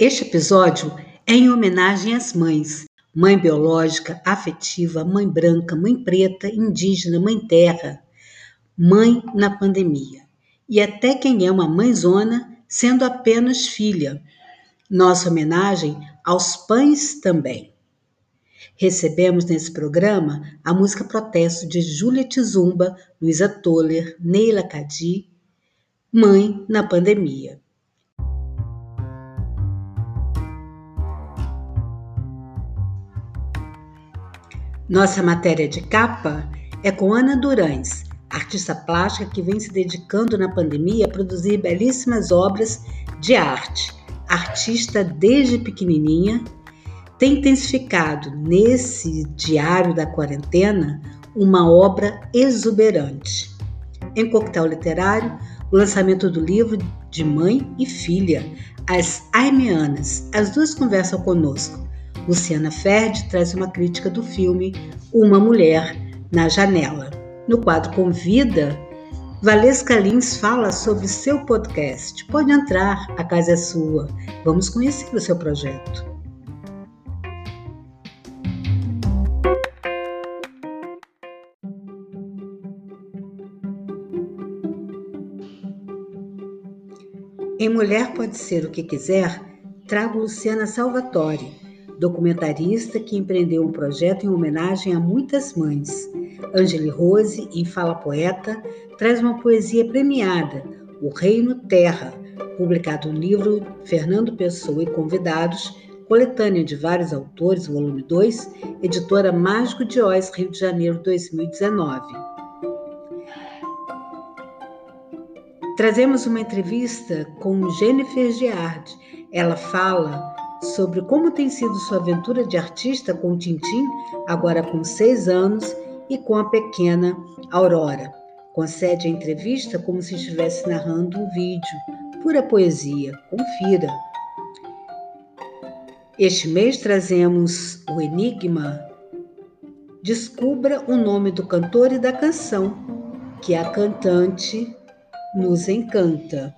Este episódio é em homenagem às mães: mãe biológica, afetiva, mãe branca, mãe preta, indígena, mãe terra, mãe na pandemia. E até quem é uma mãezona, sendo apenas filha. Nossa homenagem aos pães também. Recebemos nesse programa a música Protesto de Júlia Tizumba, Luísa Toller, Neila Cadi, Mãe na Pandemia. Nossa matéria de capa é com Ana Durães, artista plástica que vem se dedicando na pandemia a produzir belíssimas obras de arte. Artista desde pequenininha, tem intensificado nesse diário da quarentena uma obra exuberante. Em Coquetel Literário, o lançamento do livro de mãe e filha, As Aimeanas. As duas conversam conosco Luciana Ferdi traz uma crítica do filme Uma Mulher na Janela. No quadro Convida, Valesca Lins fala sobre seu podcast. Pode entrar, a casa é sua. Vamos conhecer o seu projeto. Em Mulher Pode Ser o que Quiser, trago Luciana Salvatore, documentarista que empreendeu um projeto em homenagem a muitas mães. Angeli Rose, em Fala Poeta, traz uma poesia premiada, O Reino Terra, publicado no livro Fernando Pessoa e Convidados, coletânea de vários autores, volume 2, editora Mágico de Oz, Rio de Janeiro, 2019. Trazemos uma entrevista com Jennifer Giardi. Ela fala sobre como tem sido sua aventura de artista com o Tintim, agora com seis anos, e com a pequena Aurora. Concede a entrevista como se estivesse narrando um vídeo, pura poesia. Confira. Este mês trazemos o enigma Descubra o nome do cantor e da canção, que a cantante nos encanta.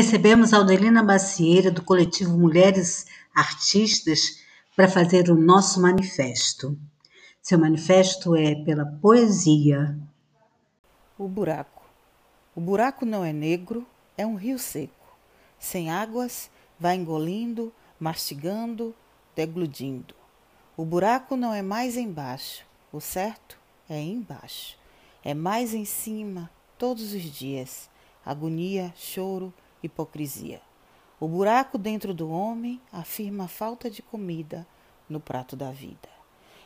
Recebemos Aldelina Macieira, do coletivo Mulheres Artistas, para fazer o nosso manifesto. Seu manifesto é pela poesia. O buraco. O buraco não é negro, é um rio seco. Sem águas, vai engolindo, mastigando, degludindo. O buraco não é mais embaixo, o certo é embaixo. É mais em cima, todos os dias. Agonia, choro, hipocrisia. O buraco dentro do homem afirma a falta de comida no prato da vida.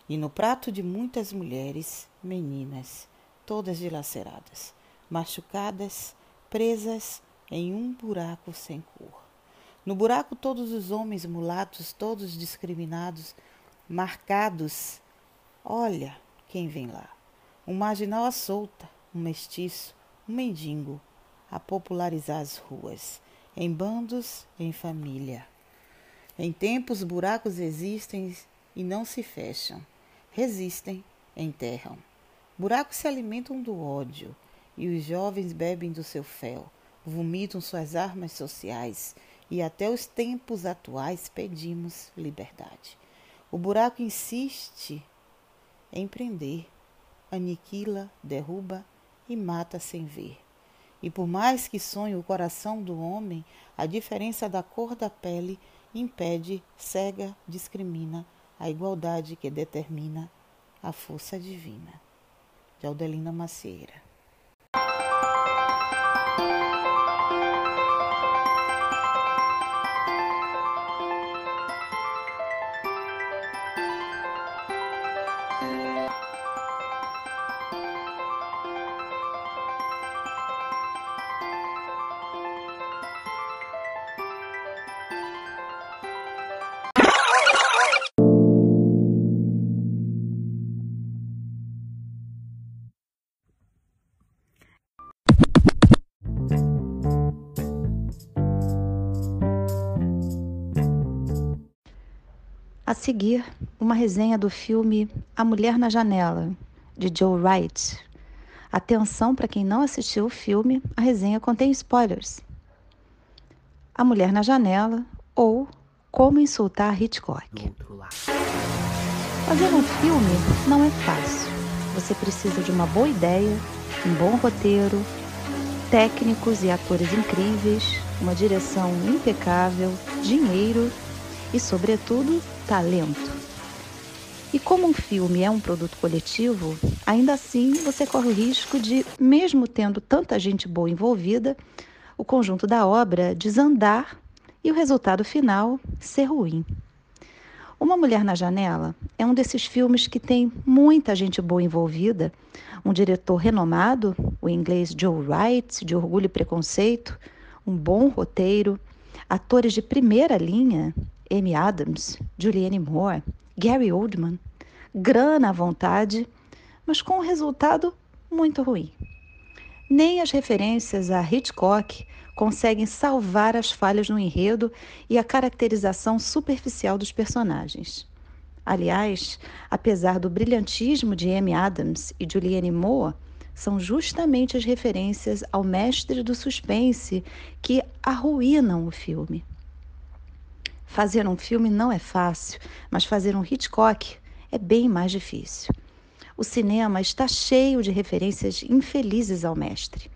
E no prato de muitas mulheres, meninas, todas dilaceradas, machucadas, presas em um buraco sem cor. No buraco, todos os homens mulatos, todos discriminados, marcados. Olha quem vem lá. Um marginal à solta, um mestiço, um mendigo, a popularizar as ruas, em bandos, em família. Em tempos, buracos existem e não se fecham, resistem, enterram. Buracos se alimentam do ódio, e os jovens bebem do seu fel, vomitam suas armas sociais, e até os tempos atuais pedimos liberdade. O buraco insiste em prender, aniquila, derruba e mata sem ver. E por mais que sonhe o coração do homem, a diferença da cor da pele impede, cega, discrimina a igualdade que determina a força divina. De Aldelina Macieira. Seguir, uma resenha do filme A Mulher na Janela, de Joe Wright. Atenção para quem não assistiu o filme, a resenha contém spoilers. A Mulher na Janela ou Como Insultar Hitchcock. Fazer um filme não é fácil. Você precisa de uma boa ideia, um bom roteiro, técnicos e atores incríveis, uma direção impecável, dinheiro e, sobretudo, talento. E como um filme é um produto coletivo, ainda assim você corre o risco de, mesmo tendo tanta gente boa envolvida, o conjunto da obra desandar e o resultado final ser ruim. Uma Mulher na Janela é um desses filmes que tem muita gente boa envolvida, um diretor renomado, o inglês Joe Wright, de Orgulho e Preconceito, um bom roteiro, atores de primeira linha Amy Adams, Julianne Moore, Gary Oldman, grana à vontade, mas com um resultado muito ruim. Nem as referências a Hitchcock conseguem salvar as falhas no enredo e a caracterização superficial dos personagens. Aliás, apesar do brilhantismo de Amy Adams e Julianne Moore, são justamente as referências ao mestre do suspense que arruinam o filme. Fazer um filme não é fácil, mas fazer um Hitchcock é bem mais difícil. O cinema está cheio de referências infelizes ao mestre.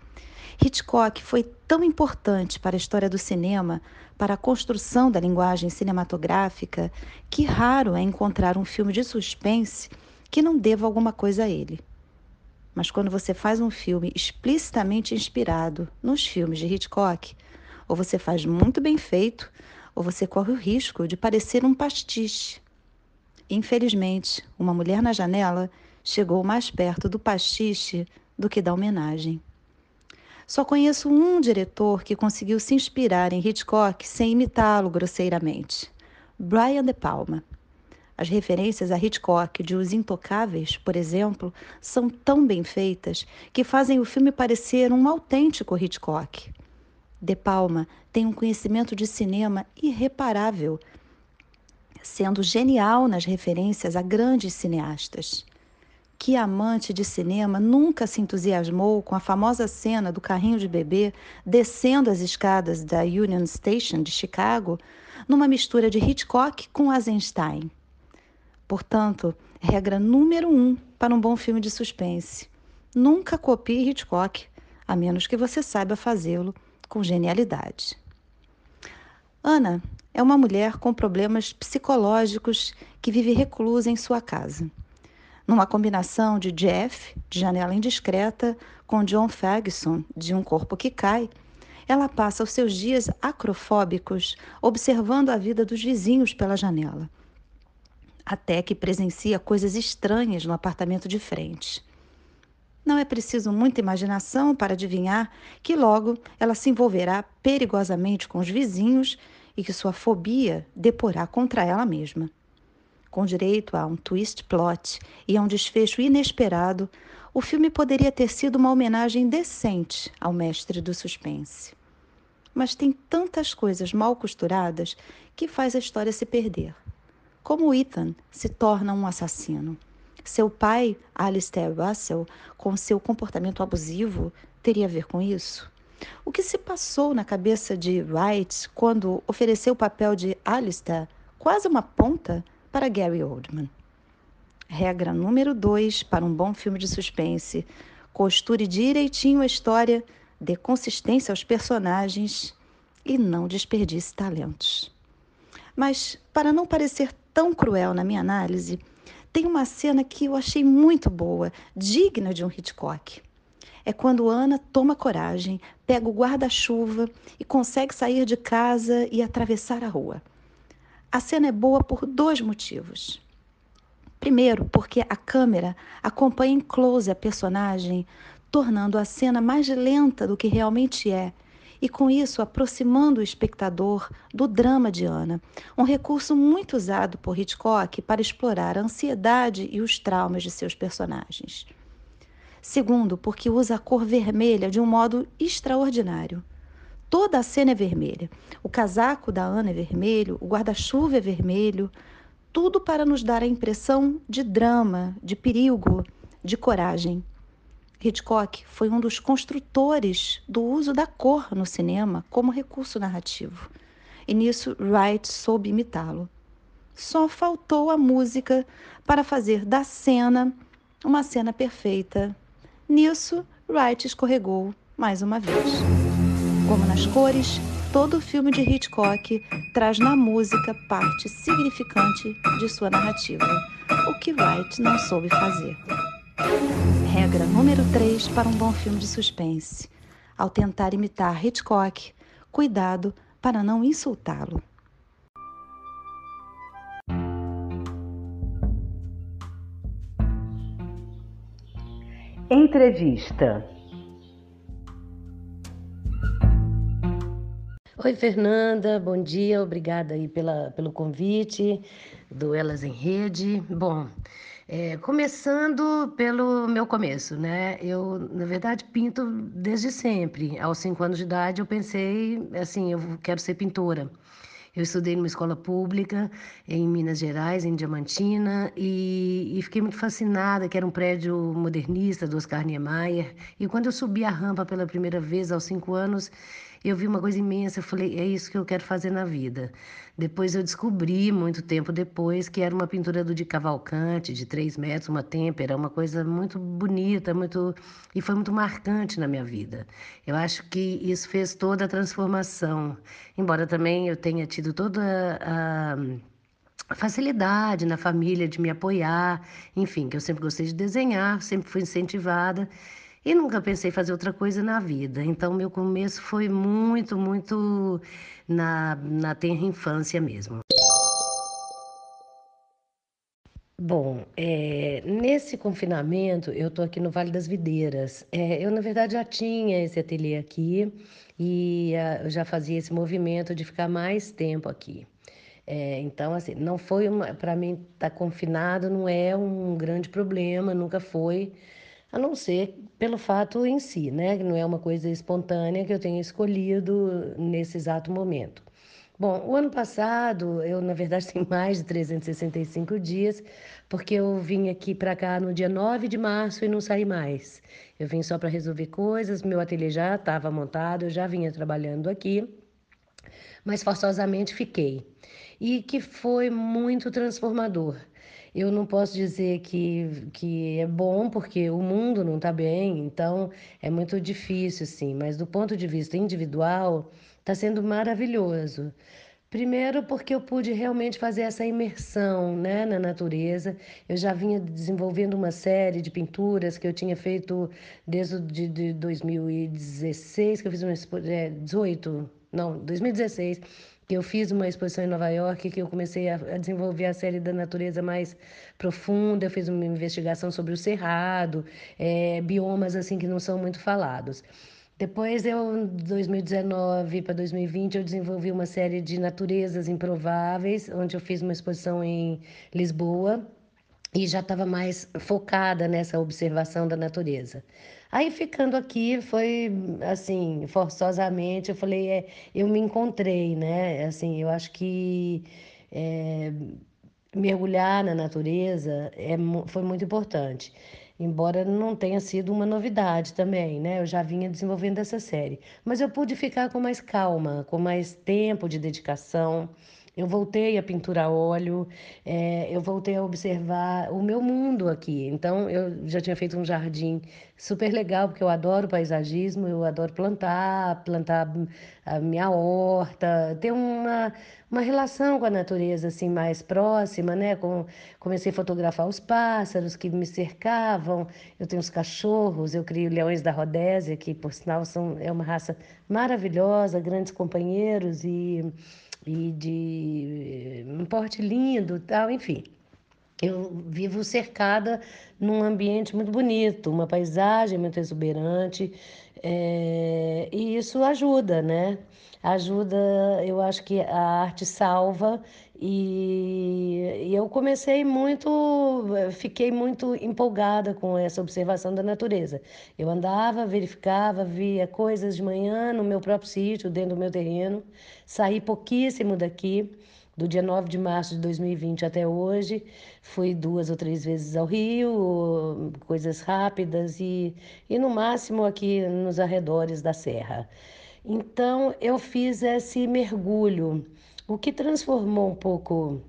Hitchcock foi tão importante para a história do cinema, para a construção da linguagem cinematográfica, que raro é encontrar um filme de suspense que não deva alguma coisa a ele. Mas quando você faz um filme explicitamente inspirado nos filmes de Hitchcock, ou você faz muito bem feito, ou você corre o risco de parecer um pastiche. Infelizmente, uma mulher na janela chegou mais perto do pastiche do que da homenagem. Só conheço um diretor que conseguiu se inspirar em Hitchcock sem imitá-lo grosseiramente: Brian De Palma. As referências a Hitchcock de Os Intocáveis, por exemplo, são tão bem feitas que fazem o filme parecer um autêntico Hitchcock. De Palma tem um conhecimento de cinema irreparável, sendo genial nas referências a grandes cineastas. Que amante de cinema nunca se entusiasmou com a famosa cena do carrinho de bebê descendo as escadas da Union Station de Chicago, numa mistura de Hitchcock com Eisenstein? Portanto, regra número um para um bom filme de suspense: nunca copie Hitchcock, a menos que você saiba fazê-lo com genialidade. Ana é uma mulher com problemas psicológicos que vive reclusa em sua casa. Numa combinação de Jeff, de Janela Indiscreta, com John Ferguson, de Um Corpo que Cai, ela passa os seus dias acrofóbicos observando a vida dos vizinhos pela janela. Até que presencia coisas estranhas no apartamento de frente. Não é preciso muita imaginação para adivinhar que logo ela se envolverá perigosamente com os vizinhos e que sua fobia deporá contra ela mesma. Com direito a um twist plot e a um desfecho inesperado, o filme poderia ter sido uma homenagem decente ao mestre do suspense. Mas tem tantas coisas mal costuradas que faz a história se perder. Como Ethan se torna um assassino. Seu pai, Alistair Russell, com seu comportamento abusivo, teria a ver com isso? O que se passou na cabeça de Wright quando ofereceu o papel de Alistair, quase uma ponta, para Gary Oldman? Regra número dois para um bom filme de suspense: costure direitinho a história, dê consistência aos personagens e não desperdice talentos. Mas, para não parecer tão cruel na minha análise, tem uma cena que eu achei muito boa, digna de um Hitchcock. É quando Ana toma coragem, pega o guarda-chuva e consegue sair de casa e atravessar a rua. A cena é boa por dois motivos. Primeiro, porque a câmera acompanha em close a personagem, tornando a cena mais lenta do que realmente é e, com isso, aproximando o espectador do drama de Ana, um recurso muito usado por Hitchcock para explorar a ansiedade e os traumas de seus personagens. Segundo, porque usa a cor vermelha de um modo extraordinário. Toda a cena é vermelha. O casaco da Ana é vermelho, o guarda-chuva é vermelho, tudo para nos dar a impressão de drama, de perigo, de coragem. Hitchcock foi um dos construtores do uso da cor no cinema como recurso narrativo. E nisso Wright soube imitá-lo. Só faltou a música para fazer da cena uma cena perfeita. Nisso, Wright escorregou mais uma vez. Como nas cores, todo filme de Hitchcock traz na música parte significante de sua narrativa, o que Wright não soube fazer. Regra número 3 para um bom filme de suspense: ao tentar imitar Hitchcock, cuidado para não insultá-lo. Entrevista. Oi, Fernanda, bom dia, obrigada aí pela, pelo convite do Elas em Rede. Bom, é, começando pelo meu começo, né? Eu, na verdade, pinto desde sempre. Aos cinco anos de idade, eu pensei assim: eu quero ser pintora. Eu estudei numa escola pública em Minas Gerais, em Diamantina, e, e, fiquei muito fascinada, que era um prédio modernista do Oscar Niemeyer. E quando eu subi a rampa pela primeira vez, aos cinco anos, eu vi uma coisa imensa, eu falei, é isso que eu quero fazer na vida. Depois eu descobri, muito tempo depois, que era uma pintura do de Cavalcante, de três metros, uma têmpera, uma coisa muito bonita, muito e foi muito marcante na minha vida. Eu acho que isso fez toda a transformação. Embora também eu tenha tido toda a facilidade na família de me apoiar, enfim, que eu sempre gostei de desenhar, sempre fui incentivada e nunca pensei fazer outra coisa na vida. Então, meu começo foi muito, muito na, na tenra infância mesmo. Bom, é, nesse confinamento, eu estou aqui no Vale das Videiras. É, eu, na verdade, já tinha esse ateliê aqui e uh, eu já fazia esse movimento de ficar mais tempo aqui. É, então, assim, não foi. Para mim, estar tá confinado não é um grande problema, nunca foi a não ser pelo fato em si, né? Não é uma coisa espontânea que eu tenha escolhido nesse exato momento. Bom, o ano passado, eu na verdade tenho mais de 365 dias, porque eu vim aqui para cá no dia 9 de março e não saí mais. Eu vim só para resolver coisas, meu ateliê já estava montado, eu já vinha trabalhando aqui, mas forçosamente fiquei. E que foi muito transformador. Eu não posso dizer que, que é bom, porque o mundo não está bem, então é muito difícil, sim, mas do ponto de vista individual, está sendo maravilhoso. Primeiro, porque eu pude realmente fazer essa imersão né, na natureza. Eu já vinha desenvolvendo uma série de pinturas que eu tinha feito desde de, de 2016, que eu fiz uma é, 18, não, 2016, que eu fiz uma exposição em Nova York, que eu comecei a, desenvolver a série da natureza mais profunda, eu fiz uma investigação sobre o cerrado, é, biomas assim que não são muito falados. Depois, eu, 2019 para 2020, eu desenvolvi uma série de naturezas improváveis, onde eu fiz uma exposição em Lisboa e já estava mais focada nessa observação da natureza. Aí ficando aqui foi assim, forçosamente, eu falei, é, eu me encontrei, né? Assim, eu acho que é, mergulhar na natureza é, foi muito importante. Embora não tenha sido uma novidade também, né? Eu já vinha desenvolvendo essa série. Mas eu pude ficar com mais calma, com mais tempo de dedicação. Eu voltei a pintura a óleo, é, eu voltei a observar o meu mundo aqui. Então, eu já tinha feito um jardim super legal, porque eu adoro paisagismo, eu adoro plantar, plantar a minha horta, ter uma, uma relação com a natureza assim mais próxima, né? Com, comecei a fotografar os pássaros que me cercavam, eu tenho os cachorros, eu crio leões da Rodésia, que por sinal são, é uma raça maravilhosa, grandes companheiros e e de um porte lindo, tal, enfim. Eu vivo cercada num ambiente muito bonito, uma paisagem muito exuberante, é, e isso ajuda, né? Ajuda, eu acho que a arte salva e, e, eu comecei muito, fiquei muito empolgada com essa observação da natureza. Eu andava, verificava, via coisas de manhã no meu próprio sítio, dentro do meu terreno, saí pouquíssimo daqui, do dia 9 de março de 2020 até hoje, fui duas ou três vezes ao Rio, coisas rápidas e, e no máximo aqui nos arredores da Serra. Então eu fiz esse mergulho, o que transformou um pouco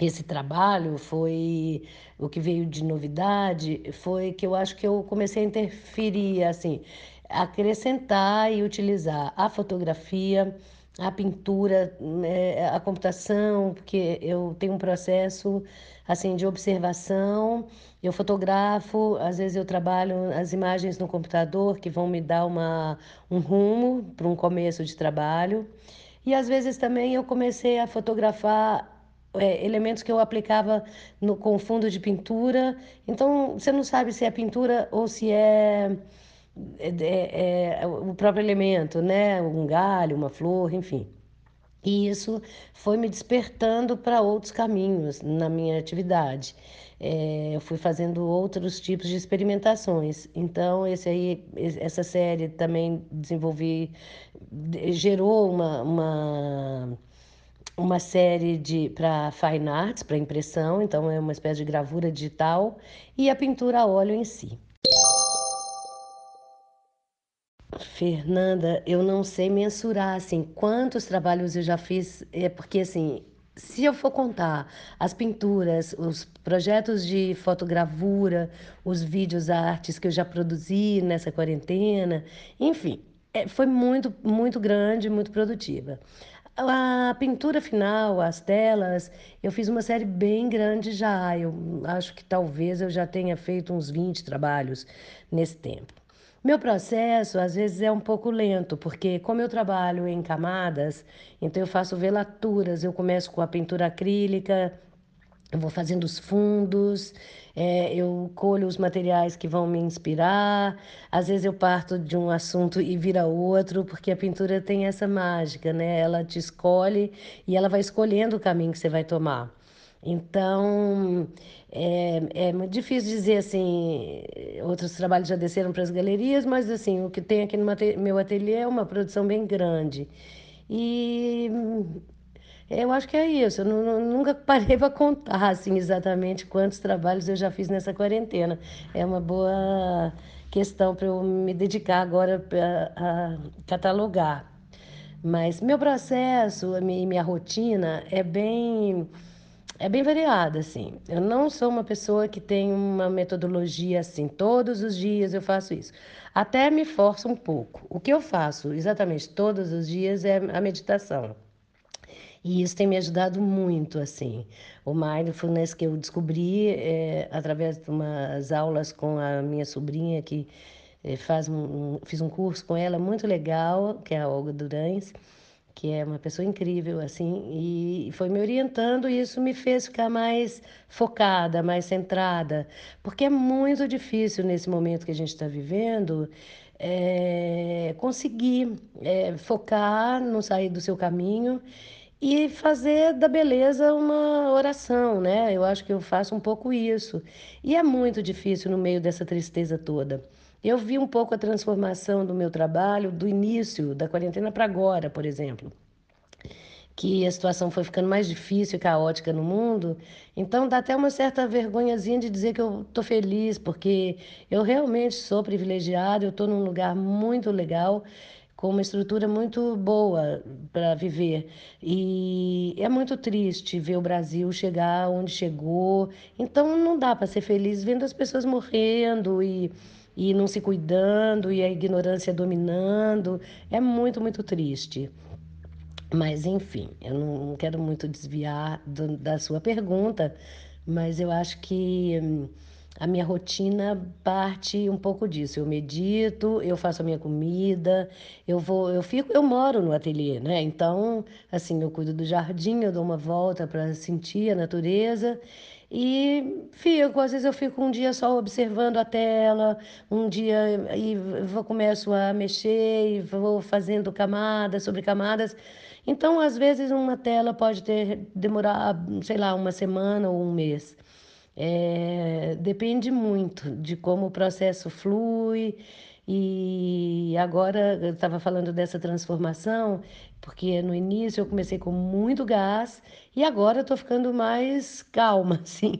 esse trabalho foi o que veio de novidade foi que eu acho que eu comecei a interferir assim acrescentar e utilizar a fotografia a pintura, né, a computação, porque eu tenho um processo assim de observação, eu fotografo, às vezes eu trabalho as imagens no computador que vão me dar uma, um rumo para um começo de trabalho. E às vezes também eu comecei a fotografar é, elementos que eu aplicava no, com fundo de pintura. Então você não sabe se é pintura ou se é é, é, é, o próprio elemento, né? Um galho, uma flor, enfim. E isso foi me despertando para outros caminhos na minha atividade. É, eu fui fazendo outros tipos de experimentações. Então, esse aí, essa série também desenvolvi, gerou uma, uma, uma série de para fine arts, para impressão, então é uma espécie de gravura digital, e a pintura a óleo em si. Fernanda, eu não sei mensurar assim quantos trabalhos eu já fiz, é porque assim, se eu for contar as pinturas, os projetos de fotogravura, os vídeos artes que eu já produzi nessa quarentena, enfim, é, foi muito, muito grande, muito produtiva. A pintura final, as telas, eu fiz uma série bem grande já. Eu acho que talvez eu já tenha feito uns 20 trabalhos nesse tempo. Meu processo às vezes é um pouco lento, porque como eu trabalho em camadas, então eu faço velaturas, eu começo com a pintura acrílica, eu vou fazendo os fundos, é, eu colho os materiais que vão me inspirar. Às vezes eu parto de um assunto e vira outro, porque a pintura tem essa mágica, né? Ela te escolhe e ela vai escolhendo o caminho que você vai tomar. Então, é, é muito difícil dizer assim, outros trabalhos já desceram para as galerias, mas assim, o que tem aqui no meu ateliê é uma produção bem grande. E eu acho que é isso. Eu nunca parei para contar assim, exatamente quantos trabalhos eu já fiz nessa quarentena. É uma boa questão para eu me dedicar agora a, a catalogar. Mas meu processo, minha, minha rotina é bem é bem variada, assim. Eu não sou uma pessoa que tem uma metodologia assim, todos os dias eu faço isso. Até me força um pouco. O que eu faço exatamente todos os dias é a meditação. E isso tem me ajudado muito, assim. O mindfulness que eu descobri é, através de umas aulas com a minha sobrinha, que é, faz um, fiz um curso com ela muito legal, que é a Olga Durães que é uma pessoa incrível, assim, e foi me orientando e isso me fez ficar mais focada, mais centrada, porque é muito difícil nesse momento que a gente está vivendo é, conseguir é, focar, não sair do seu caminho e fazer da beleza uma oração, né? Eu acho que eu faço um pouco isso. E é muito difícil no meio dessa tristeza toda. Eu vi um pouco a transformação do meu trabalho do início da quarentena para agora, por exemplo. Que a situação foi ficando mais difícil e caótica no mundo. Então dá até uma certa vergonhazinha de dizer que eu estou feliz, porque eu realmente sou privilegiada, eu estou num lugar muito legal com uma estrutura muito boa para viver. E é muito triste ver o Brasil chegar onde chegou. Então não dá para ser feliz vendo as pessoas morrendo e e não se cuidando e a ignorância dominando. É muito, muito triste. Mas, enfim, eu não quero muito desviar do, da sua pergunta, mas eu acho que hum, a minha rotina parte um pouco disso. Eu medito, eu faço a minha comida, eu vou, eu fico, eu moro no ateliê, né? Então, assim, eu cuido do jardim, eu dou uma volta para sentir a natureza e fico, às vezes eu fico um dia só observando a tela, um dia e vou, começo a mexer e vou fazendo camadas sobre camadas. Então, às vezes, uma tela pode ter demorar, sei lá, uma semana ou um mês. É, depende muito de como o processo flui E agora eu estava falando dessa transformação, porque no início eu comecei com muito gás e agora estou ficando mais calma, assim.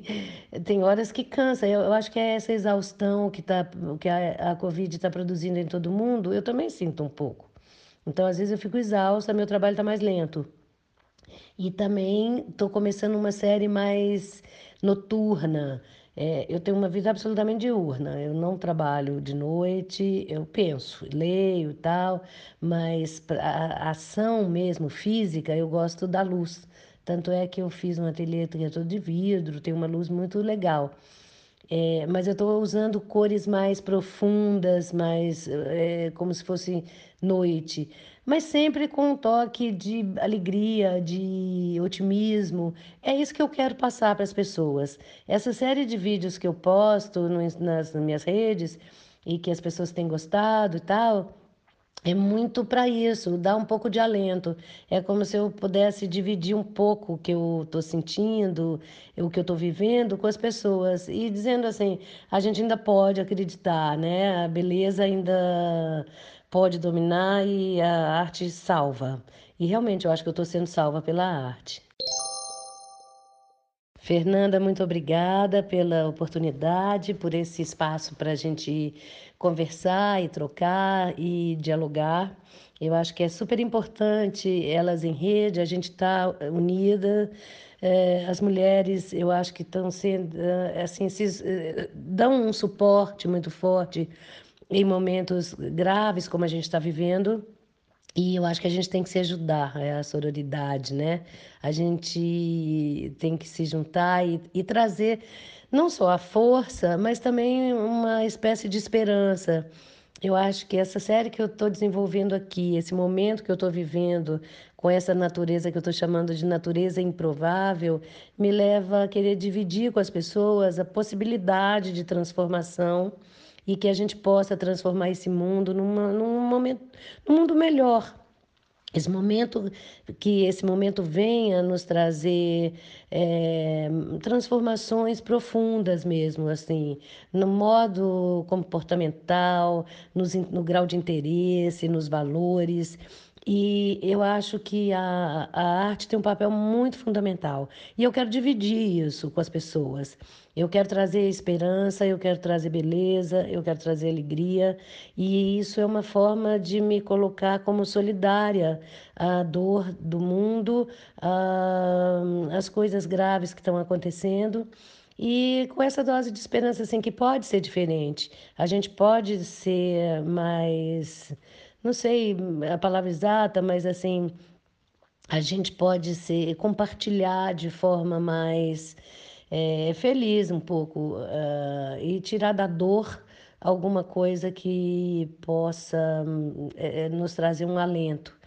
Tem horas que cansa. Eu, eu acho que é essa exaustão que, tá, que a, a Covid está produzindo em todo mundo, eu também sinto um pouco. Então, às vezes eu fico exausta, meu trabalho está mais lento. E também estou começando uma série mais noturna. É, eu tenho uma vida absolutamente diurna. Eu não trabalho de noite, eu penso, leio e tal, mas a ação mesmo física, eu gosto da luz. Tanto é que eu fiz um ateliê todo de vidro, tem uma luz muito legal. É, mas eu estou usando cores mais profundas, mais é, como se fosse noite, mas sempre com um toque de alegria, de otimismo. É isso que eu quero passar para as pessoas. Essa série de vídeos que eu posto nas minhas redes e que as pessoas têm gostado e tal é muito para isso, dá um pouco de alento. É como se eu pudesse dividir um pouco o que eu estou sentindo, o que eu estou vivendo com as pessoas e dizendo assim, a gente ainda pode acreditar, né? A beleza ainda pode dominar e a arte salva. E realmente eu acho que eu estou sendo salva pela arte. Fernanda, muito obrigada pela oportunidade, por esse espaço para a gente conversar e trocar e dialogar. Eu acho que é super importante elas em rede, a gente está unida. É, as mulheres, eu acho que estão sendo, eh, assim, se, eh, dão um suporte muito forte em momentos graves como a gente está vivendo. E eu acho que a gente tem que se ajudar, é a sororidade, né? A gente tem que se juntar e, e trazer não só a força, mas também uma espécie de esperança. Eu acho que essa série que eu estou desenvolvendo aqui, esse momento que eu estou vivendo, com essa natureza que eu estou chamando de natureza improvável, me leva a querer dividir com as pessoas a possibilidade de transformação e que a gente possa transformar esse mundo numa, num momento, num mundo melhor. Esse momento, que esse momento venha nos trazer é, transformações profundas mesmo, assim, no modo comportamental, nos, no grau de interesse, nos valores. E eu acho que a, a arte tem um papel muito fundamental. E eu quero dividir isso com as pessoas. Eu quero trazer esperança, eu quero trazer beleza, eu quero trazer alegria. E isso é uma forma de me colocar como solidária à dor do mundo, às coisas graves que estão acontecendo. E com essa dose de esperança, assim, que pode ser diferente. A gente pode ser mais não sei a palavra exata, mas assim, a gente pode ser compartilhar de forma mais é, feliz um pouco uh, e tirar da dor alguma coisa que possa é, nos trazer um alento.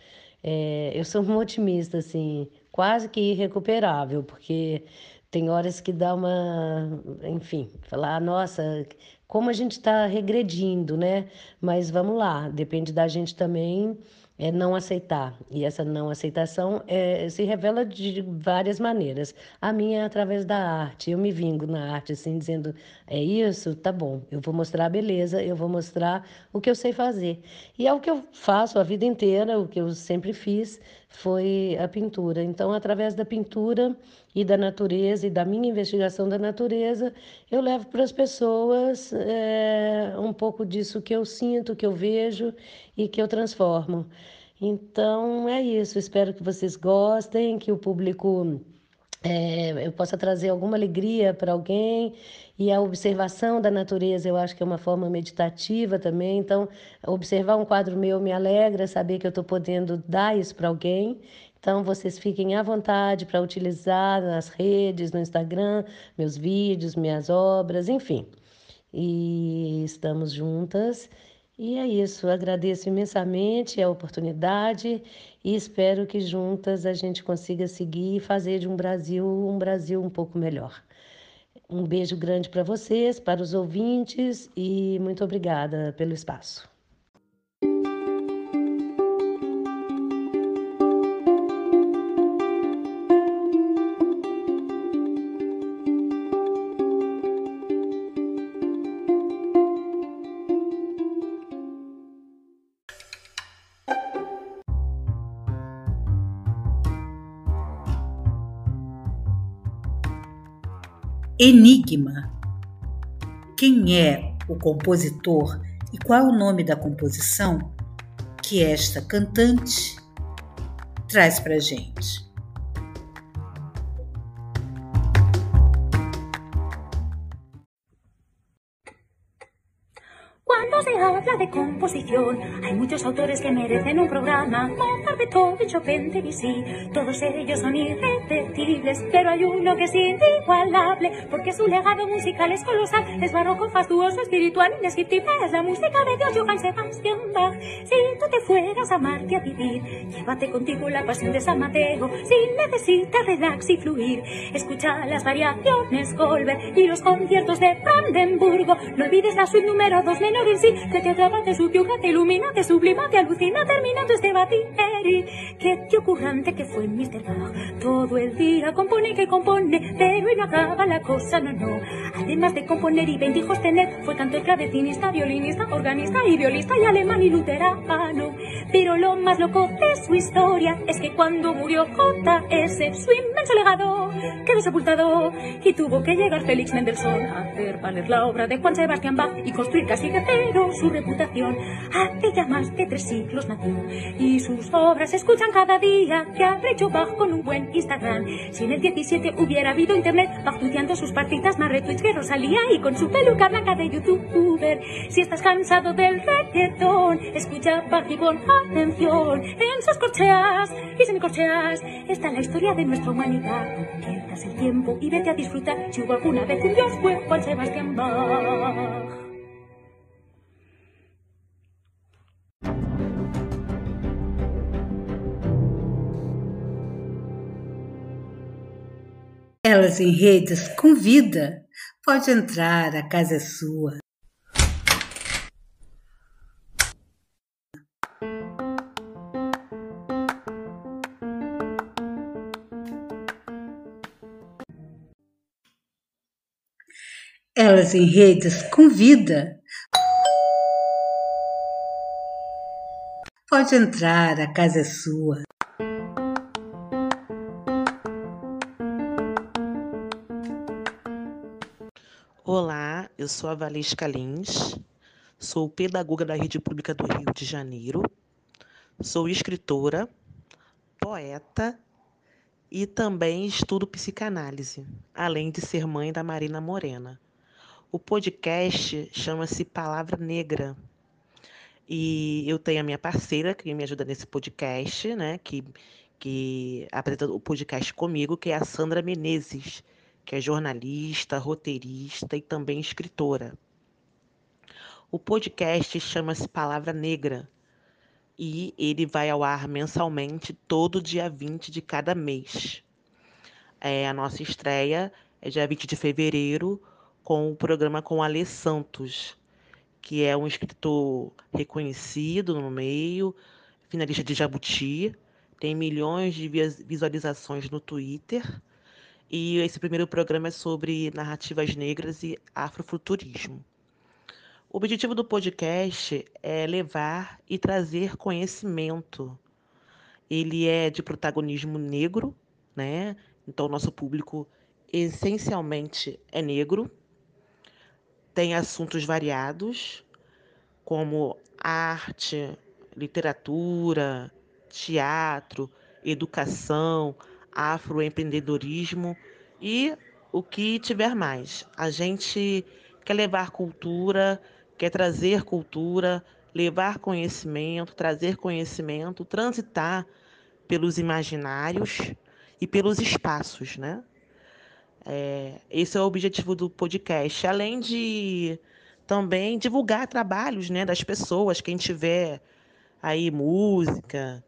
É, eu sou uma otimista, assim, quase que irrecuperável, porque tem horas que dá uma, enfim, falar, nossa, como a gente está regredindo, né? Mas vamos lá, depende da gente também é não aceitar. E essa não aceitação é, se revela de várias maneiras. A minha é através da arte. Eu me vingo na arte, assim, dizendo: é isso, tá bom, eu vou mostrar a beleza, eu vou mostrar o que eu sei fazer. E é o que eu faço a vida inteira, o que eu sempre fiz foi a pintura. Então, através da pintura e da natureza e da minha investigação da natureza, eu levo para as pessoas é, um pouco disso que eu sinto, que eu vejo e que eu transformo. Então é isso. Espero que vocês gostem, que o público é, eu possa trazer alguma alegria para alguém e a observação da natureza eu acho que é uma forma meditativa também. Então, observar um quadro meu me alegra, saber que eu estou podendo dar isso para alguém. Então, vocês fiquem à vontade para utilizar nas redes, no Instagram, meus vídeos, minhas obras, enfim. E estamos juntas. E é isso, agradeço imensamente a oportunidade e espero que juntas a gente consiga seguir e fazer de um Brasil um Brasil um pouco melhor. Um beijo grande para vocês, para os ouvintes e muito obrigada pelo espaço. Enigma. Quem é o compositor e qual é o nome da composição que esta cantante traz para gente? Composición, hay muchos autores que merecen un programa. Mozart, Beethoven, Chopin, Debussy, todos ellos son irrepetibles, pero hay uno que es inigualable, porque su legado musical es colosal, es barroco, fastuoso, espiritual, indescriptible, es la música de Dios, Johann Sebastian Bach. Si tú te fueras a Marte a vivir, llévate contigo la pasión de San Mateo, si necesitas relax y fluir, escucha las variaciones Goldberg y los conciertos de Brandenburgo, no olvides la suite número 2 menor en sí, que te atrapa, te subyuga, te ilumina, te sublima, te alucina, terminando este batideri. Qué tío currante que fue Mr. Bach. Todo el día compone que compone, pero y no acaba la cosa, no, no. Además de componer y hijos tener, fue cantor, clavecinista, violinista, organista y violista y alemán y luterano. Pero lo más loco de su historia es que cuando murió J.S., su inmenso legado quedó sepultado y tuvo que llegar Félix Mendelssohn a hacer valer la obra de Juan Sebastián Bach y construir casi de cero su reputación. Hace ya más de tres siglos nació y sus obras se escuchan cada día que ha hecho Bach con un buen Instagram. Si en el 17 hubiera habido internet, Bach tuiteando sus partitas más retweets que Rosalía y con su peluca blanca de youtuber. Si estás cansado del reggaetón, escucha Bach y pon atención. En sus corcheas y semicorcheas está la historia de nuestra humanidad. Pierdas el tiempo y vete a disfrutar si hubo alguna vez un dios fue Juan Sebastián Bach. Elas em Redes convida. Pode entrar, a casa é sua. Elas em Redes convida. Pode entrar, a casa é sua. Eu sou a Valesca Lins, sou pedagoga da Rede Pública do Rio de Janeiro, sou escritora, poeta e também estudo psicanálise, além de ser mãe da Marina Morena. O podcast chama-se Palavra Negra. E eu tenho a minha parceira que me ajuda nesse podcast, né? Que, que apresenta o podcast comigo, que é a Sandra Menezes, que é jornalista, roteirista e também escritora. O podcast chama-se Palavra Negra e ele vai ao ar mensalmente todo dia 20 de cada mês. É, a nossa estreia é dia 20 de fevereiro com o programa com Alê Santos, que é um escritor reconhecido no meio, finalista de Jabuti, tem milhões de visualizações no Twitter. E esse primeiro programa é sobre narrativas negras e afrofuturismo. O objetivo do podcast é levar e trazer conhecimento. Ele é de protagonismo negro, né? Então, nosso público essencialmente é negro, tem assuntos variados, como arte, literatura, teatro, educação, afroempreendedorismo e o que tiver mais. A gente quer levar cultura, quer trazer cultura, levar conhecimento, trazer conhecimento, transitar pelos imaginários e pelos espaços, né? É, esse é o objetivo do podcast, além de também divulgar trabalhos né, das pessoas, quem tiver aí música,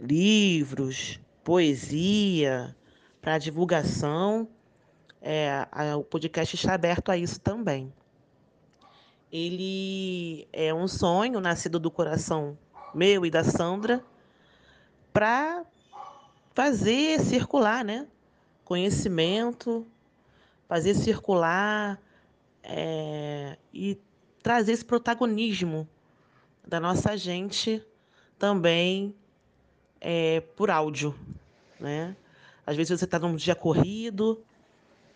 livros, poesia para divulgação, é, a, o podcast está aberto a isso também. Ele é um sonho nascido do coração meu e da Sandra para fazer circular, né? conhecimento, fazer circular é, e trazer esse protagonismo da nossa gente também é, por áudio. Né? Às vezes você está num dia corrido,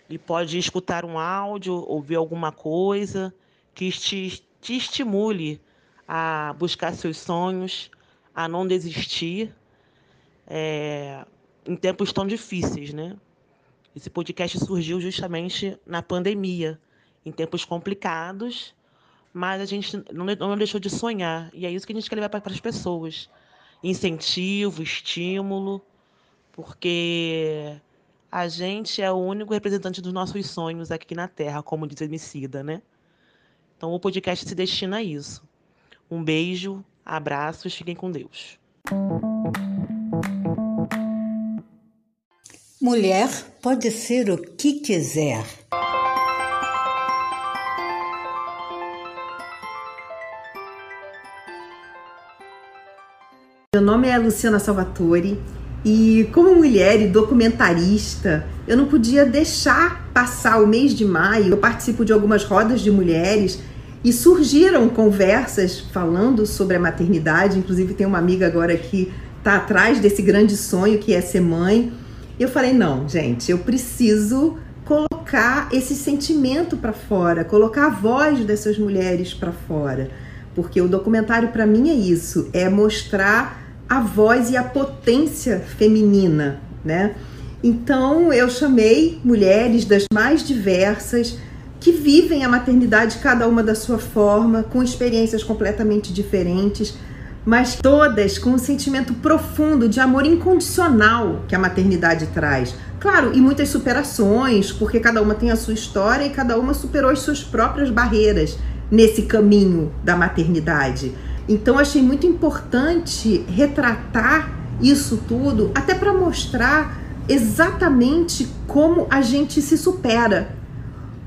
Ele pode escutar um áudio, ouvir alguma coisa que te, te estimule a buscar seus sonhos, a não desistir é, em tempos tão difíceis, né? Esse podcast surgiu justamente na pandemia, em tempos complicados, mas a gente não, não deixou de sonhar. E é isso que a gente quer levar para as pessoas. Incentivo, estímulo, porque a gente é o único representante dos nossos sonhos aqui na Terra, como diz a Emicida, né? Então o podcast se destina a isso. Um beijo, abraços, fiquem com Deus. Mulher pode ser o que quiser. Meu nome é Luciana Salvatore e, como mulher e documentarista, eu não podia deixar passar o mês de maio. Eu participo de algumas rodas de mulheres e surgiram conversas falando sobre a maternidade. Inclusive, tem uma amiga agora que está atrás desse grande sonho que é ser mãe. Eu falei: não, gente, eu preciso colocar esse sentimento para fora, colocar a voz dessas mulheres para fora. Porque o documentário, para mim, é isso: é mostrar a voz e a potência feminina, né? Então eu chamei mulheres das mais diversas que vivem a maternidade cada uma da sua forma, com experiências completamente diferentes, mas todas com um sentimento profundo de amor incondicional que a maternidade traz. Claro, e muitas superações, porque cada uma tem a sua história e cada uma superou as suas próprias barreiras nesse caminho da maternidade. Então achei muito importante retratar isso tudo, até para mostrar exatamente como a gente se supera.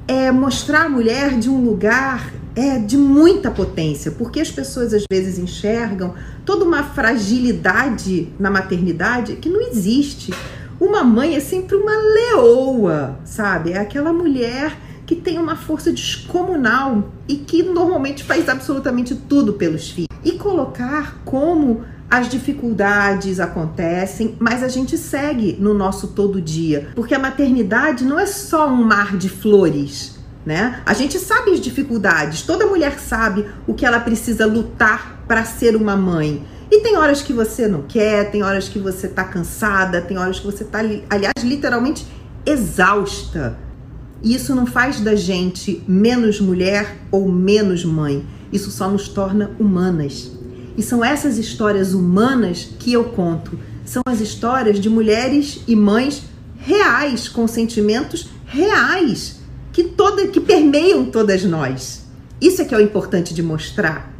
É mostrar a mulher de um lugar é de muita potência, porque as pessoas às vezes enxergam toda uma fragilidade na maternidade que não existe. Uma mãe é sempre uma leoa, sabe? É aquela mulher que tem uma força descomunal e que normalmente faz absolutamente tudo pelos filhos. E colocar como as dificuldades acontecem, mas a gente segue no nosso todo dia, porque a maternidade não é só um mar de flores, né? A gente sabe as dificuldades, toda mulher sabe o que ela precisa lutar para ser uma mãe. E tem horas que você não quer, tem horas que você tá cansada, tem horas que você tá, aliás, literalmente exausta. Isso não faz da gente menos mulher ou menos mãe. Isso só nos torna humanas. E são essas histórias humanas que eu conto. São as histórias de mulheres e mães reais, com sentimentos reais, que toda que permeiam todas nós. Isso é que é o importante de mostrar.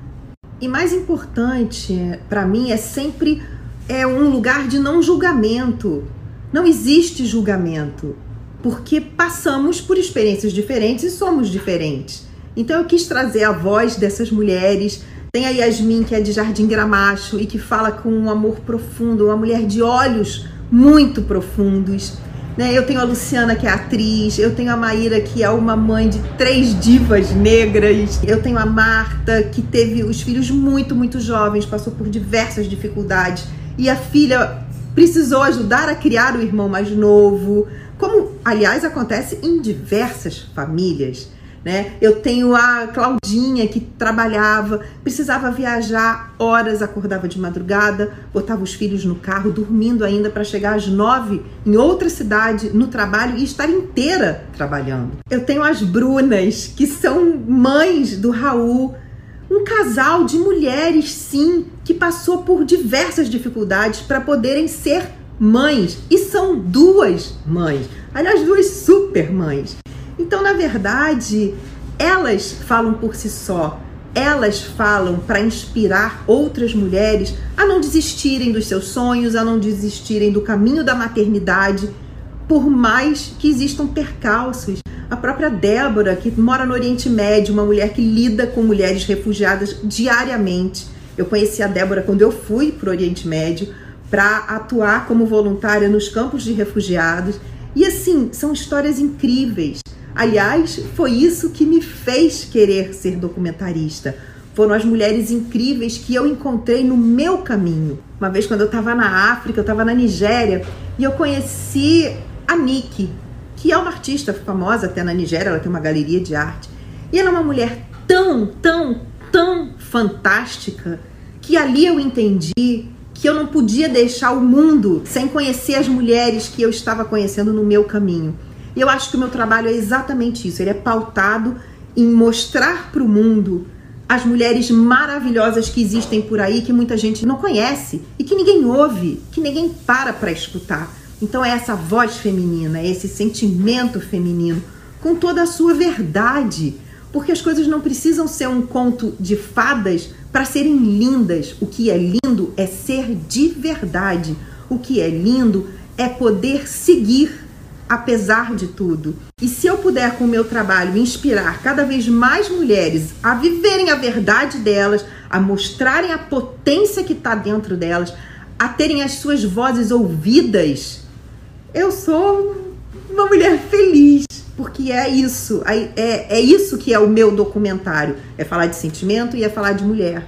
E mais importante para mim é sempre é um lugar de não julgamento. Não existe julgamento porque passamos por experiências diferentes e somos diferentes. Então eu quis trazer a voz dessas mulheres. Tem a Yasmin, que é de Jardim Gramacho e que fala com um amor profundo, uma mulher de olhos muito profundos. Né? Eu tenho a Luciana, que é atriz, eu tenho a Maíra, que é uma mãe de três divas negras, eu tenho a Marta, que teve os filhos muito, muito jovens, passou por diversas dificuldades, e a filha precisou ajudar a criar o irmão mais novo como aliás acontece em diversas famílias. Né? Eu tenho a Claudinha que trabalhava, precisava viajar horas, acordava de madrugada, botava os filhos no carro, dormindo ainda para chegar às nove em outra cidade no trabalho e estar inteira trabalhando. Eu tenho as Brunas, que são mães do Raul, um casal de mulheres, sim, que passou por diversas dificuldades para poderem ser mães e são duas mães, aliás, duas super mães. Então, na verdade, elas falam por si só, elas falam para inspirar outras mulheres a não desistirem dos seus sonhos, a não desistirem do caminho da maternidade, por mais que existam percalços. A própria Débora, que mora no Oriente Médio, uma mulher que lida com mulheres refugiadas diariamente. Eu conheci a Débora quando eu fui para o Oriente Médio para atuar como voluntária nos campos de refugiados. E assim, são histórias incríveis. Aliás, foi isso que me fez querer ser documentarista. Foram as mulheres incríveis que eu encontrei no meu caminho. Uma vez, quando eu estava na África, eu estava na Nigéria, e eu conheci a Nick, que é uma artista famosa até na Nigéria, ela tem uma galeria de arte. E ela é uma mulher tão, tão, tão fantástica que ali eu entendi que eu não podia deixar o mundo sem conhecer as mulheres que eu estava conhecendo no meu caminho. E eu acho que o meu trabalho é exatamente isso. Ele é pautado em mostrar para o mundo as mulheres maravilhosas que existem por aí, que muita gente não conhece e que ninguém ouve, que ninguém para para escutar. Então é essa voz feminina, é esse sentimento feminino, com toda a sua verdade. Porque as coisas não precisam ser um conto de fadas para serem lindas. O que é lindo é ser de verdade. O que é lindo é poder seguir apesar de tudo. E se eu puder, com o meu trabalho, inspirar cada vez mais mulheres a viverem a verdade delas, a mostrarem a potência que está dentro delas, a terem as suas vozes ouvidas, eu sou uma mulher feliz. Porque é isso, é, é isso que é o meu documentário. É falar de sentimento e é falar de mulher.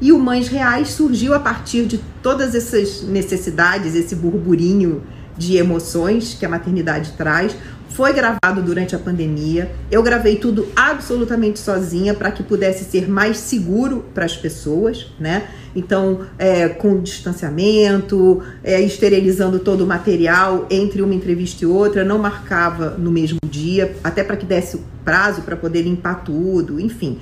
E o Mães Reais surgiu a partir de todas essas necessidades, esse burburinho de emoções que a maternidade traz. Foi gravado durante a pandemia. Eu gravei tudo absolutamente sozinha para que pudesse ser mais seguro para as pessoas, né? Então, é, com distanciamento, é, esterilizando todo o material entre uma entrevista e outra, não marcava no mesmo dia, até para que desse o prazo para poder limpar tudo, enfim.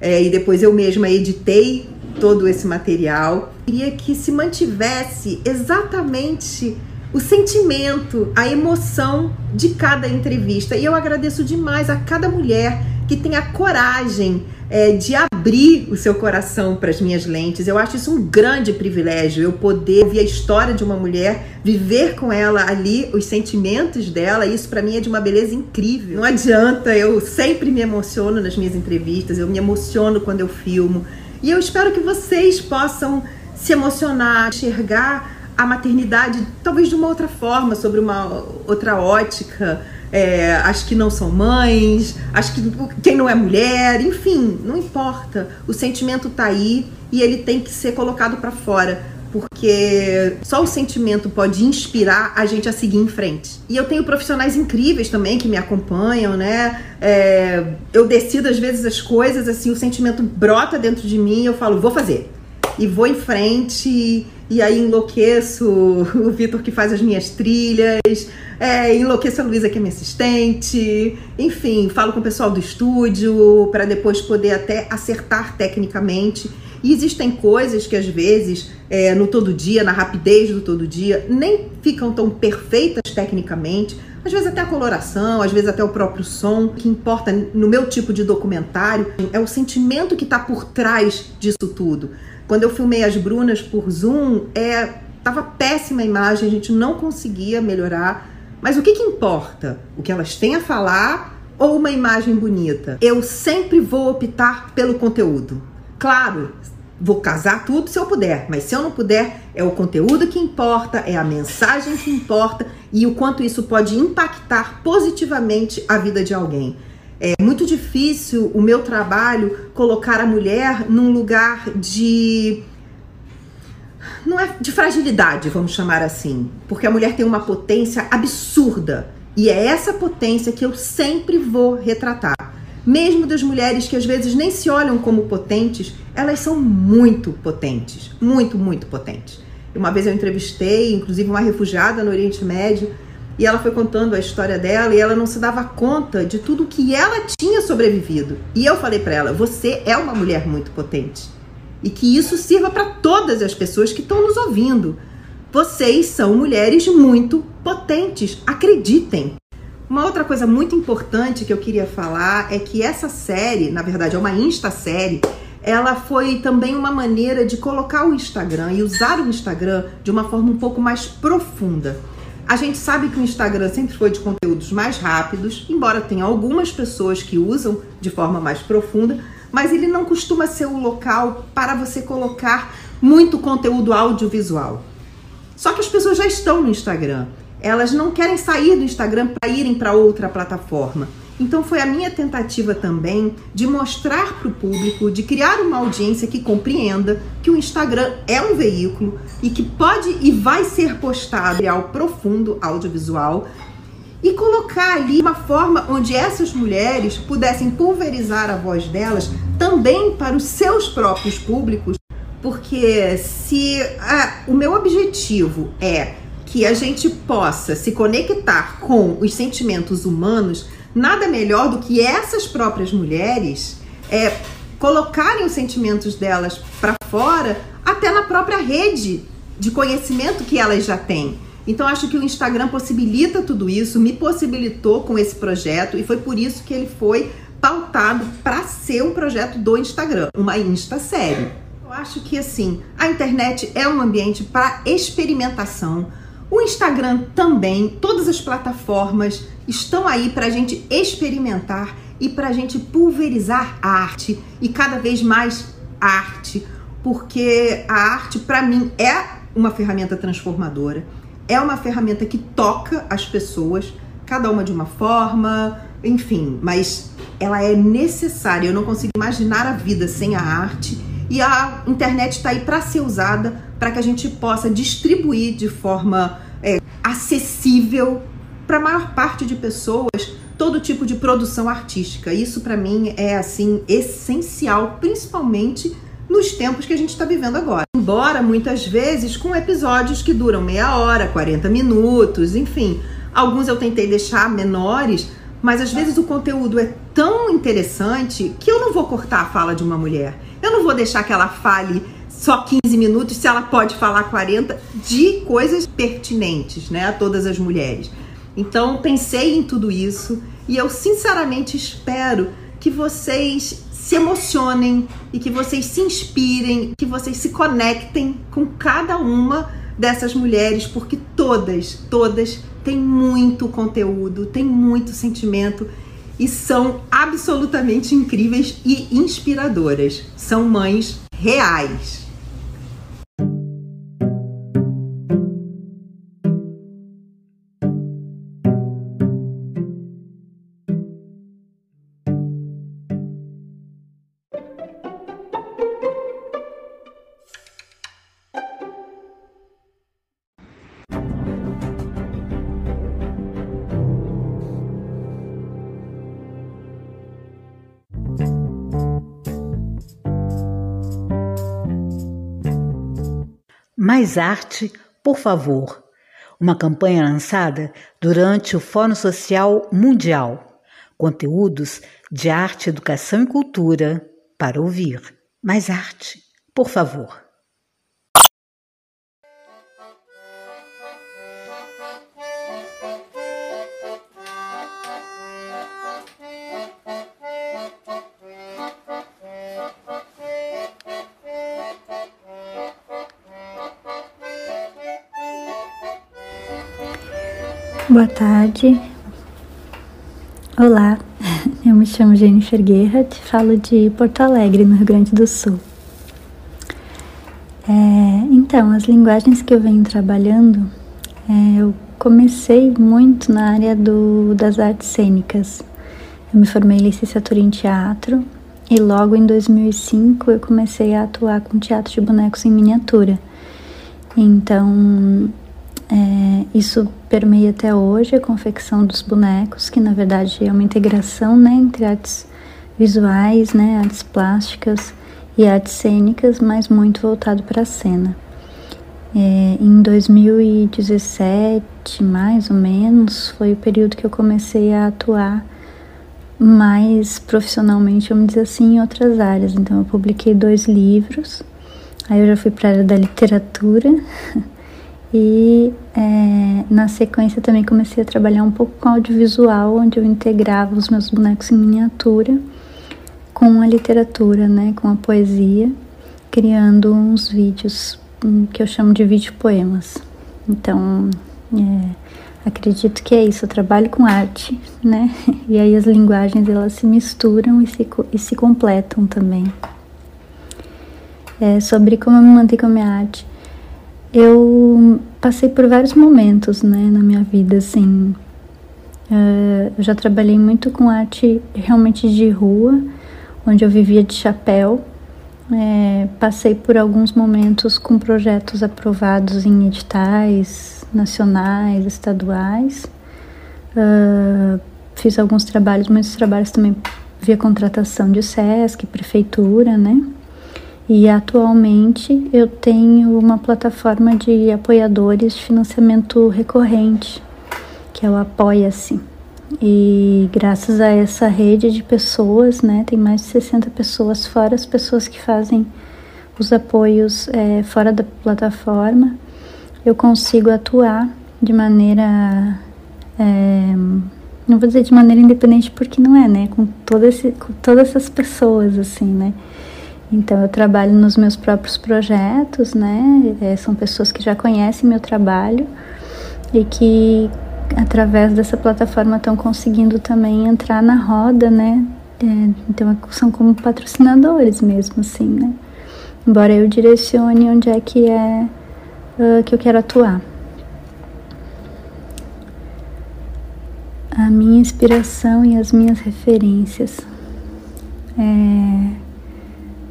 É, e depois eu mesma editei todo esse material. Queria que se mantivesse exatamente o sentimento, a emoção de cada entrevista. E eu agradeço demais a cada mulher que tem a coragem é, de abrir o seu coração para as minhas lentes. Eu acho isso um grande privilégio, eu poder ver a história de uma mulher, viver com ela ali, os sentimentos dela. Isso para mim é de uma beleza incrível. Não adianta, eu sempre me emociono nas minhas entrevistas, eu me emociono quando eu filmo. E eu espero que vocês possam se emocionar, enxergar a maternidade talvez de uma outra forma, sobre uma outra ótica. É, as que não são mães, as que quem não é mulher, enfim, não importa. O sentimento tá aí e ele tem que ser colocado para fora, porque só o sentimento pode inspirar a gente a seguir em frente. E eu tenho profissionais incríveis também que me acompanham, né? É, eu decido às vezes as coisas assim, o sentimento brota dentro de mim, e eu falo, vou fazer e vou em frente e aí enlouqueço o Vitor que faz as minhas trilhas, é, enlouqueço a Luísa que é minha assistente, enfim, falo com o pessoal do estúdio para depois poder até acertar tecnicamente. E existem coisas que às vezes, é, no todo dia, na rapidez do todo dia, nem ficam tão perfeitas tecnicamente. Às vezes até a coloração, às vezes até o próprio som. O que importa no meu tipo de documentário é o sentimento que está por trás disso tudo. Quando eu filmei as Brunas por Zoom, é, tava péssima a imagem, a gente não conseguia melhorar. Mas o que, que importa? O que elas têm a falar ou uma imagem bonita? Eu sempre vou optar pelo conteúdo. Claro, vou casar tudo se eu puder, mas se eu não puder, é o conteúdo que importa, é a mensagem que importa e o quanto isso pode impactar positivamente a vida de alguém. É muito difícil o meu trabalho colocar a mulher num lugar de não é de fragilidade, vamos chamar assim, porque a mulher tem uma potência absurda e é essa potência que eu sempre vou retratar. Mesmo das mulheres que às vezes nem se olham como potentes, elas são muito potentes, muito, muito potentes. Uma vez eu entrevistei, inclusive, uma refugiada no Oriente Médio e ela foi contando a história dela e ela não se dava conta de tudo que ela tinha sobrevivido. E eu falei para ela: você é uma mulher muito potente. E que isso sirva para todas as pessoas que estão nos ouvindo. Vocês são mulheres muito potentes, acreditem. Uma outra coisa muito importante que eu queria falar é que essa série, na verdade é uma Insta série, ela foi também uma maneira de colocar o Instagram e usar o Instagram de uma forma um pouco mais profunda. A gente sabe que o Instagram sempre foi de conteúdos mais rápidos, embora tenha algumas pessoas que usam de forma mais profunda, mas ele não costuma ser o local para você colocar muito conteúdo audiovisual. Só que as pessoas já estão no Instagram. Elas não querem sair do Instagram para irem para outra plataforma. Então foi a minha tentativa também de mostrar para o público, de criar uma audiência que compreenda que o Instagram é um veículo e que pode e vai ser postado material profundo audiovisual e colocar ali uma forma onde essas mulheres pudessem pulverizar a voz delas também para os seus próprios públicos, porque se ah, o meu objetivo é que a gente possa se conectar com os sentimentos humanos, nada melhor do que essas próprias mulheres é, colocarem os sentimentos delas para fora, até na própria rede de conhecimento que elas já têm. Então acho que o Instagram possibilita tudo isso, me possibilitou com esse projeto e foi por isso que ele foi pautado para ser um projeto do Instagram, uma Insta série. Eu acho que assim, a internet é um ambiente para experimentação. O Instagram também, todas as plataformas estão aí para a gente experimentar e para a gente pulverizar a arte e cada vez mais arte, porque a arte para mim é uma ferramenta transformadora é uma ferramenta que toca as pessoas, cada uma de uma forma, enfim, mas ela é necessária. Eu não consigo imaginar a vida sem a arte e a internet está aí para ser usada para que a gente possa distribuir de forma é, acessível para a maior parte de pessoas todo tipo de produção artística. Isso para mim é assim essencial, principalmente nos tempos que a gente está vivendo agora. Embora muitas vezes com episódios que duram meia hora, 40 minutos, enfim. Alguns eu tentei deixar menores, mas às vezes o conteúdo é tão interessante que eu não vou cortar a fala de uma mulher. Eu não vou deixar que ela fale só 15 minutos se ela pode falar 40 de coisas pertinentes, né, a todas as mulheres. Então, pensei em tudo isso e eu sinceramente espero que vocês se emocionem e que vocês se inspirem, que vocês se conectem com cada uma dessas mulheres, porque todas, todas têm muito conteúdo, têm muito sentimento e são absolutamente incríveis e inspiradoras. São mães reais. Mais arte, por favor. Uma campanha lançada durante o Fórum Social Mundial. Conteúdos de arte, educação e cultura para ouvir. Mais arte, por favor. Boa tarde. Olá, eu me chamo Jennifer te falo de Porto Alegre, no Rio Grande do Sul. É, então, as linguagens que eu venho trabalhando, é, eu comecei muito na área do, das artes cênicas. Eu me formei em licenciatura em teatro e logo em 2005 eu comecei a atuar com teatro de bonecos em miniatura. Então, é, isso permeia até hoje a confecção dos bonecos, que na verdade é uma integração né, entre artes visuais, né, artes plásticas e artes cênicas, mas muito voltado para a cena. É, em 2017, mais ou menos, foi o período que eu comecei a atuar mais profissionalmente, vamos dizer assim, em outras áreas. Então, eu publiquei dois livros, aí eu já fui para a área da literatura. E é, na sequência também comecei a trabalhar um pouco com audiovisual, onde eu integrava os meus bonecos em miniatura com a literatura, né, com a poesia, criando uns vídeos um, que eu chamo de vídeo poemas. Então, é, acredito que é isso. Eu trabalho com arte, né, e aí as linguagens elas se misturam e se, e se completam também. É, sobre como eu me mantenho com a minha arte eu passei por vários momentos, né, na minha vida, assim. Uh, eu já trabalhei muito com arte realmente de rua, onde eu vivia de chapéu. É, passei por alguns momentos com projetos aprovados em editais nacionais, estaduais, Uh, fiz alguns trabalhos, muitos trabalhos também via contratação de SESC, prefeitura, né? E atualmente eu tenho uma plataforma de apoiadores de financiamento recorrente, que é o Apoia-se. E graças a essa rede de pessoas, né, tem mais de 60 pessoas, fora as pessoas que fazem os apoios é, fora da plataforma, eu consigo atuar de maneira. É, não vou dizer de maneira independente porque não é, né? Com, todo esse, com todas essas pessoas, assim, né? Então eu trabalho nos meus próprios projetos, né? É, são pessoas que já conhecem meu trabalho e que através dessa plataforma estão conseguindo também entrar na roda, né? É, então são como patrocinadores mesmo, assim, né? Embora eu direcione onde é que é uh, que eu quero atuar. A minha inspiração e as minhas referências. É...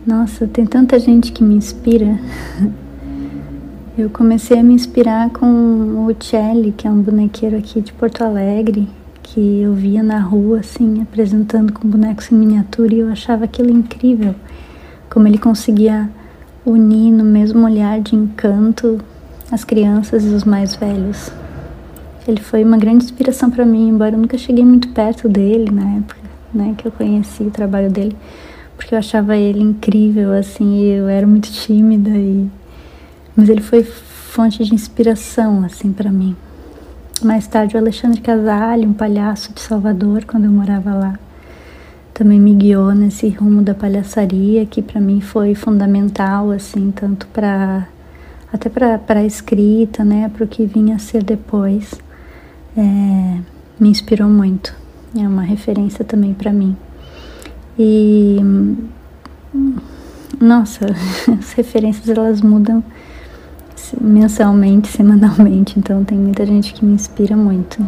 Nossa, tem tanta gente que me inspira. Eu comecei a me inspirar com o Celli, que é um bonequeiro aqui de Porto Alegre, que eu via na rua, assim, apresentando com bonecos em miniatura, e eu achava aquilo incrível, como ele conseguia unir no mesmo olhar de encanto as crianças e os mais velhos. Ele foi uma grande inspiração para mim, embora eu nunca cheguei muito perto dele na época, né, que eu conheci o trabalho dele, porque eu achava ele incrível, assim, eu era muito tímida e mas ele foi fonte de inspiração assim para mim. Mais tarde o Alexandre Casale, um palhaço de Salvador, quando eu morava lá, também me guiou nesse rumo da palhaçaria, que para mim foi fundamental assim, tanto para até para escrita, né, para o que vinha a ser depois. É, me inspirou muito. É uma referência também para mim. E nossa, as referências elas mudam mensalmente, semanalmente, então tem muita gente que me inspira muito.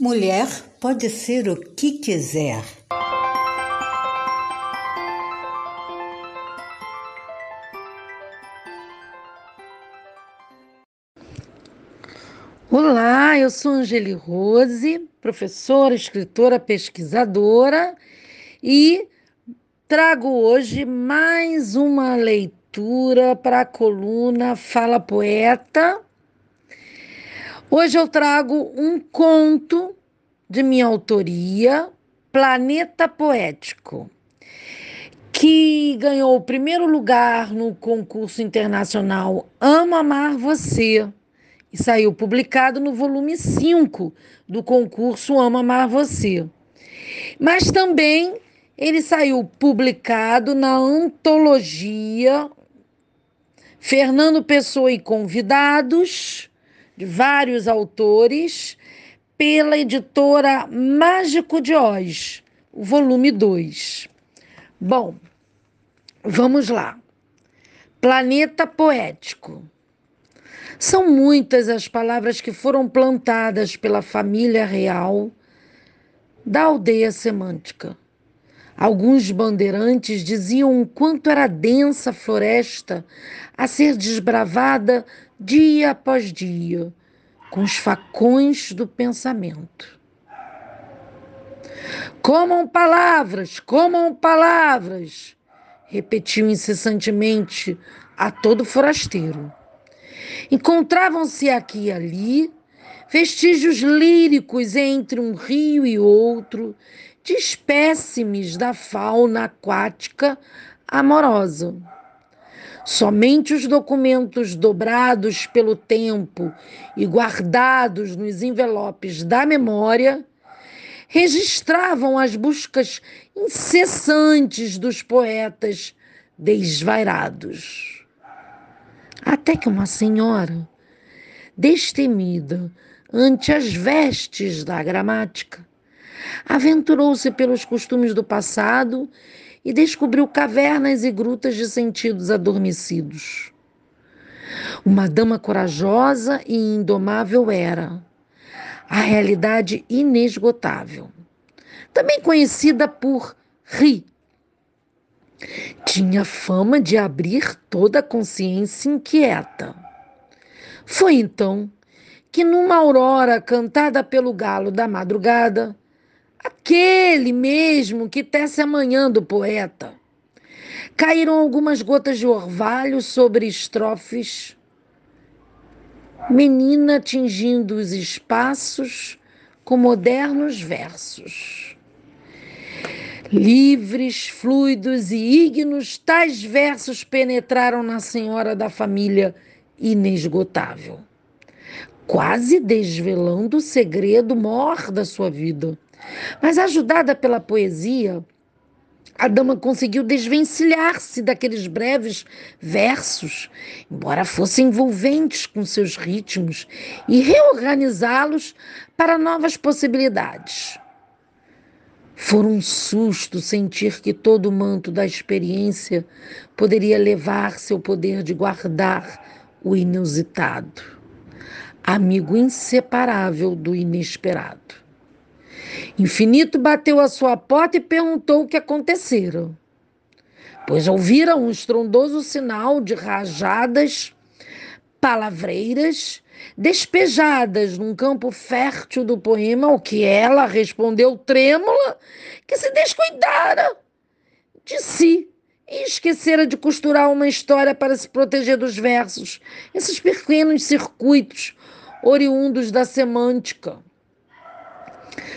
Mulher pode ser o que quiser. Olá, eu sou Angeli Rose, professora, escritora, pesquisadora e trago hoje mais uma leitura para a coluna Fala Poeta. Hoje eu trago um conto de minha autoria, Planeta Poético, que ganhou o primeiro lugar no concurso internacional Amo Amar Você e saiu publicado no volume 5 do concurso Amo Amar Você. Mas também ele saiu publicado na antologia Fernando Pessoa e Convidados, de vários autores, pela editora Mágico de Oz, o volume 2. Bom, vamos lá. Planeta Poético. São muitas as palavras que foram plantadas pela família real da aldeia semântica Alguns bandeirantes diziam o quanto era densa a floresta a ser desbravada dia após dia, com os facões do pensamento. Comam palavras, comam palavras, repetiu incessantemente a todo forasteiro. Encontravam-se aqui e ali vestígios líricos entre um rio e outro, de espécimes da fauna aquática amorosa. Somente os documentos dobrados pelo tempo e guardados nos envelopes da memória registravam as buscas incessantes dos poetas desvairados. Até que uma senhora, destemida ante as vestes da gramática, aventurou-se pelos costumes do passado e descobriu cavernas e grutas de sentidos adormecidos. Uma dama corajosa e indomável era, a realidade inesgotável, também conhecida por Ri. Tinha fama de abrir toda a consciência inquieta. Foi então que, numa aurora cantada pelo galo da madrugada, aquele mesmo que tece a manhã do poeta, caíram algumas gotas de orvalho sobre estrofes, menina tingindo os espaços com modernos versos. Livres, fluidos e ígnos, tais versos penetraram na senhora da família inesgotável, quase desvelando o segredo mor da sua vida. Mas ajudada pela poesia, a dama conseguiu desvencilhar-se daqueles breves versos, embora fossem envolventes com seus ritmos, e reorganizá-los para novas possibilidades. Foi um susto sentir que todo o manto da experiência poderia levar seu poder de guardar o inusitado, amigo inseparável do inesperado. Infinito bateu a sua porta e perguntou o que acontecera, pois ouvira um estrondoso sinal de rajadas palavreiras despejadas num campo fértil do poema, o que ela respondeu trêmula que se descuidara de si e esquecera de costurar uma história para se proteger dos versos, esses pequenos circuitos oriundos da semântica,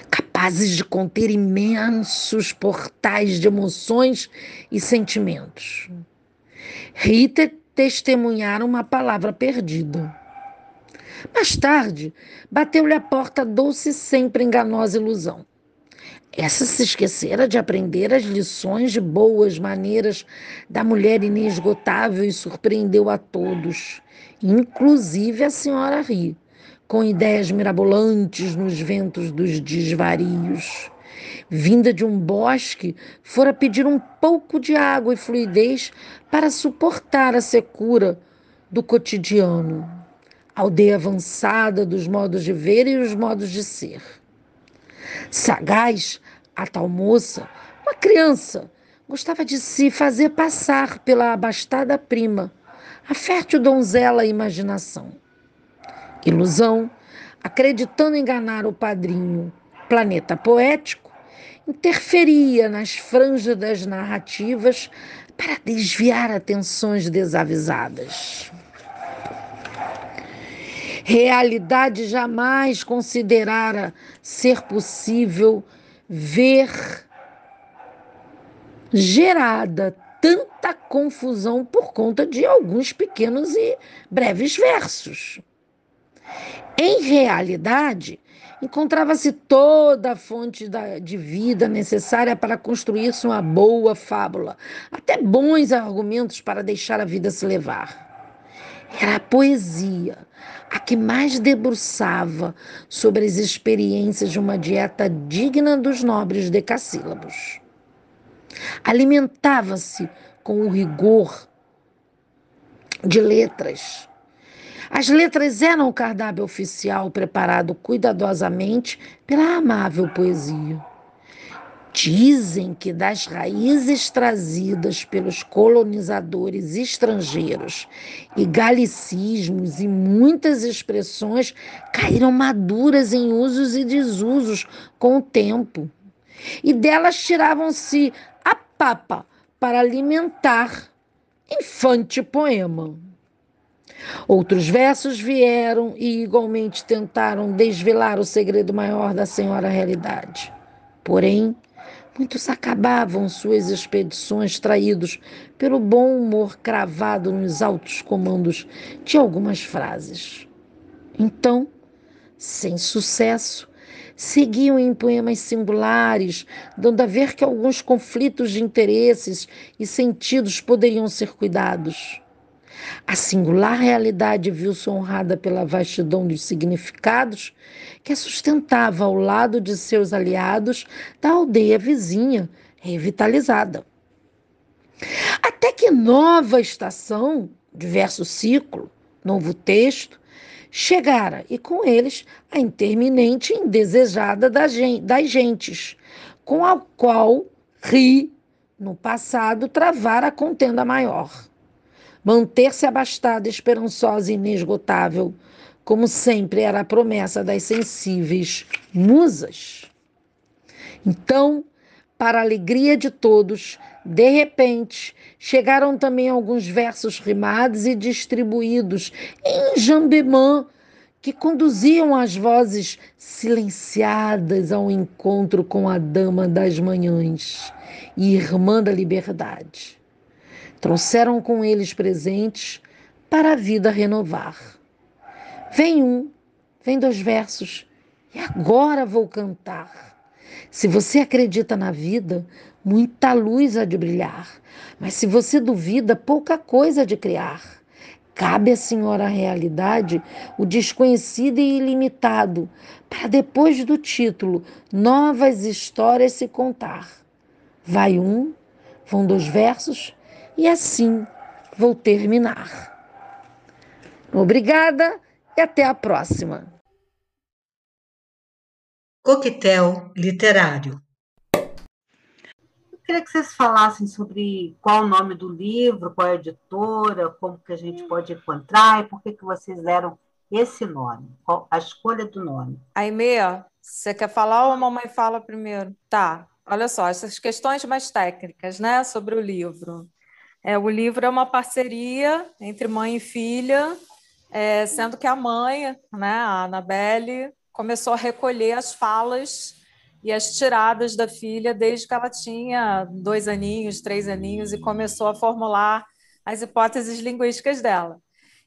capazes de conter imensos portais de emoções e sentimentos. Rita testemunhara uma palavra perdida mais tarde, bateu-lhe a porta doce e sempre enganosa ilusão. Essa se esquecera de aprender as lições de boas maneiras da mulher inesgotável e surpreendeu a todos, inclusive a senhora Ri, com ideias mirabolantes nos ventos dos desvarios. Vinda de um bosque, fora pedir um pouco de água e fluidez para suportar a secura do cotidiano aldeia avançada dos modos de ver e os modos de ser. Sagaz, a tal moça, uma criança, gostava de se fazer passar pela abastada prima, a fértil donzela imaginação. Ilusão, acreditando enganar o padrinho, planeta poético, interferia nas franjas das narrativas para desviar atenções desavisadas. Realidade jamais considerara ser possível ver gerada tanta confusão por conta de alguns pequenos e breves versos. Em realidade, encontrava-se toda a fonte de vida necessária para construir-se uma boa fábula, até bons argumentos para deixar a vida se levar. Era a poesia, a que mais debruçava sobre as experiências de uma dieta digna dos nobres decassílabos. Alimentava-se com o rigor de letras. As letras eram o cardápio oficial preparado cuidadosamente pela amável poesia. Dizem que das raízes trazidas pelos colonizadores estrangeiros e galicismos e muitas expressões caíram maduras em usos e desusos com o tempo. E delas tiravam-se a papa para alimentar infante poema. Outros versos vieram e igualmente tentaram desvelar o segredo maior da senhora realidade. Porém, Muitos acabavam suas expedições traídos pelo bom humor cravado nos altos comandos de algumas frases. Então, sem sucesso, seguiam em poemas singulares, dando a ver que alguns conflitos de interesses e sentidos poderiam ser cuidados. A singular realidade viu-se honrada pela vastidão dos significados que a sustentava ao lado de seus aliados da aldeia vizinha, revitalizada. Até que nova estação, diverso ciclo, novo texto, chegara, e com eles a interminente indesejada das gentes, com a qual ri no passado, travar a contenda maior. Manter-se abastada, esperançosa e inesgotável, como sempre era a promessa das sensíveis musas. Então, para a alegria de todos, de repente, chegaram também alguns versos rimados e distribuídos em jambemã que conduziam as vozes silenciadas ao encontro com a dama das manhãs e irmã da liberdade. Trouxeram com eles presentes para a vida renovar. Vem um, vem dois versos, e agora vou cantar. Se você acredita na vida, muita luz há de brilhar. Mas se você duvida, pouca coisa há de criar. Cabe à senhora a realidade, o desconhecido e ilimitado, para depois do título, novas histórias se contar. Vai um, vão dois versos, e assim vou terminar. Obrigada e até a próxima. Coquetel literário. Eu queria que vocês falassem sobre qual o nome do livro, qual é a editora, como que a gente pode encontrar e por que, que vocês deram esse nome, a escolha do nome. Aimee, você quer falar ou a mamãe fala primeiro? Tá, olha só, essas questões mais técnicas, né, sobre o livro. É, o livro é uma parceria entre mãe e filha, é, sendo que a mãe, né, a Anabelle, começou a recolher as falas e as tiradas da filha desde que ela tinha dois aninhos, três aninhos, e começou a formular as hipóteses linguísticas dela.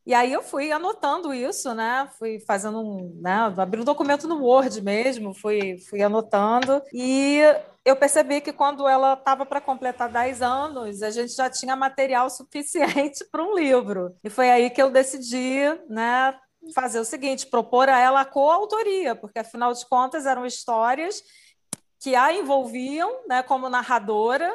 E aí eu fui anotando isso, né? Fui fazendo um, né? Abri um documento no Word mesmo, fui, fui anotando e eu percebi que quando ela estava para completar 10 anos, a gente já tinha material suficiente para um livro. E foi aí que eu decidi, né, fazer o seguinte: propor a ela a coautoria, porque afinal de contas eram histórias que a envolviam né, como narradora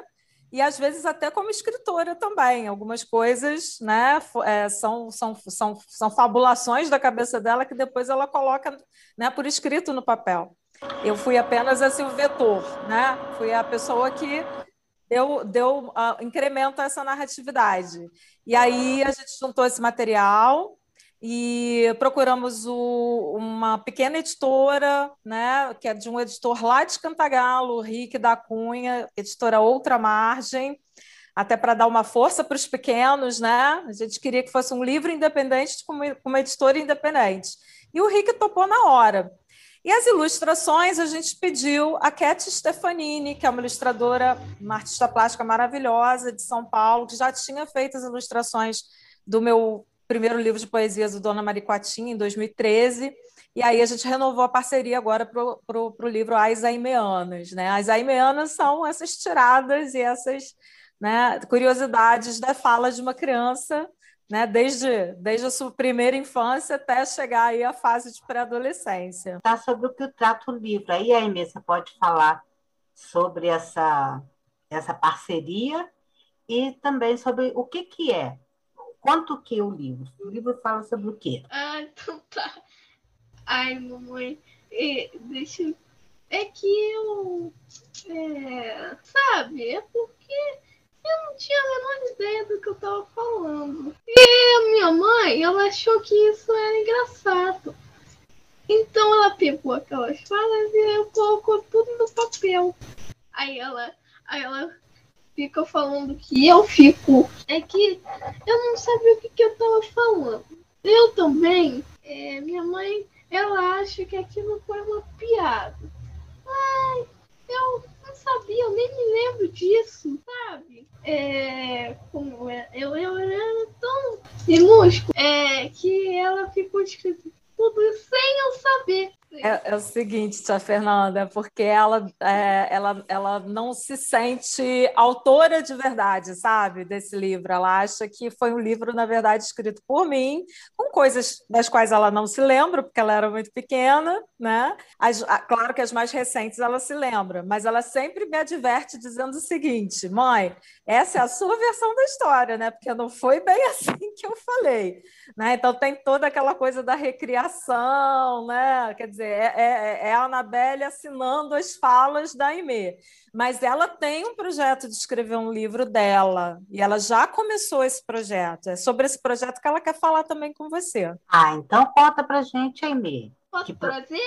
e às vezes até como escritora também. Algumas coisas né, é, são, são, são, são fabulações da cabeça dela que depois ela coloca né, por escrito no papel. Eu fui apenas assim, o vetor, né? fui a pessoa que deu, deu uh, incremento a essa narratividade. E aí a gente juntou esse material, e procuramos o, uma pequena editora, né, que é de um editor lá de Cantagalo, Rick da Cunha, editora Outra Margem, até para dar uma força para os pequenos, né? A gente queria que fosse um livro independente com uma, uma editora independente. E o Rick topou na hora. E as ilustrações a gente pediu a Cat Stefanini, que é uma ilustradora, uma artista plástica maravilhosa de São Paulo, que já tinha feito as ilustrações do meu primeiro livro de poesias do Dona Mariquatinha, em 2013, e aí a gente renovou a parceria agora para o livro As Aimeanas. Né? As Aimeanas são essas tiradas e essas né, curiosidades da fala de uma criança, né, desde, desde a sua primeira infância até chegar aí à fase de pré-adolescência. Tá sobre o que trata o livro. Aí, Aimee, você pode falar sobre essa, essa parceria e também sobre o que, que é Quanto que é o livro? O livro fala sobre o quê? Ah, então tá. Ai, mamãe, é, deixa eu... É que eu... É, sabe, é porque eu não tinha a menor ideia do que eu tava falando. E a minha mãe, ela achou que isso era engraçado. Então ela pegou aquelas falas e colocou tudo no papel. Aí ela, aí ela fica falando que eu fico. É que eu não sabia o que, que eu tava falando. Eu também, é, minha mãe, ela acha que aquilo foi uma piada. Ai, eu não sabia, eu nem me lembro disso, sabe? É, como é, eu, eu era tão minúsculo é, que ela ficou escrito tudo sem eu saber. É, é, o seguinte, tia Fernanda, porque ela, é, ela, ela não se sente autora de verdade, sabe, desse livro. Ela acha que foi um livro, na verdade, escrito por mim, com coisas das quais ela não se lembra, porque ela era muito pequena, né? As, a, claro que as mais recentes ela se lembra, mas ela sempre me adverte dizendo o seguinte: mãe, essa é a sua versão da história, né? Porque não foi bem assim que eu falei, né? Então tem toda aquela coisa da recriação, né? Quer dizer, é, é, é a Anabelle assinando as falas da Aimee. Mas ela tem um projeto de escrever um livro dela, e ela já começou esse projeto. É sobre esse projeto que ela quer falar também com você. Ah, então conta pra gente, Aimee. Posso Que- trazer?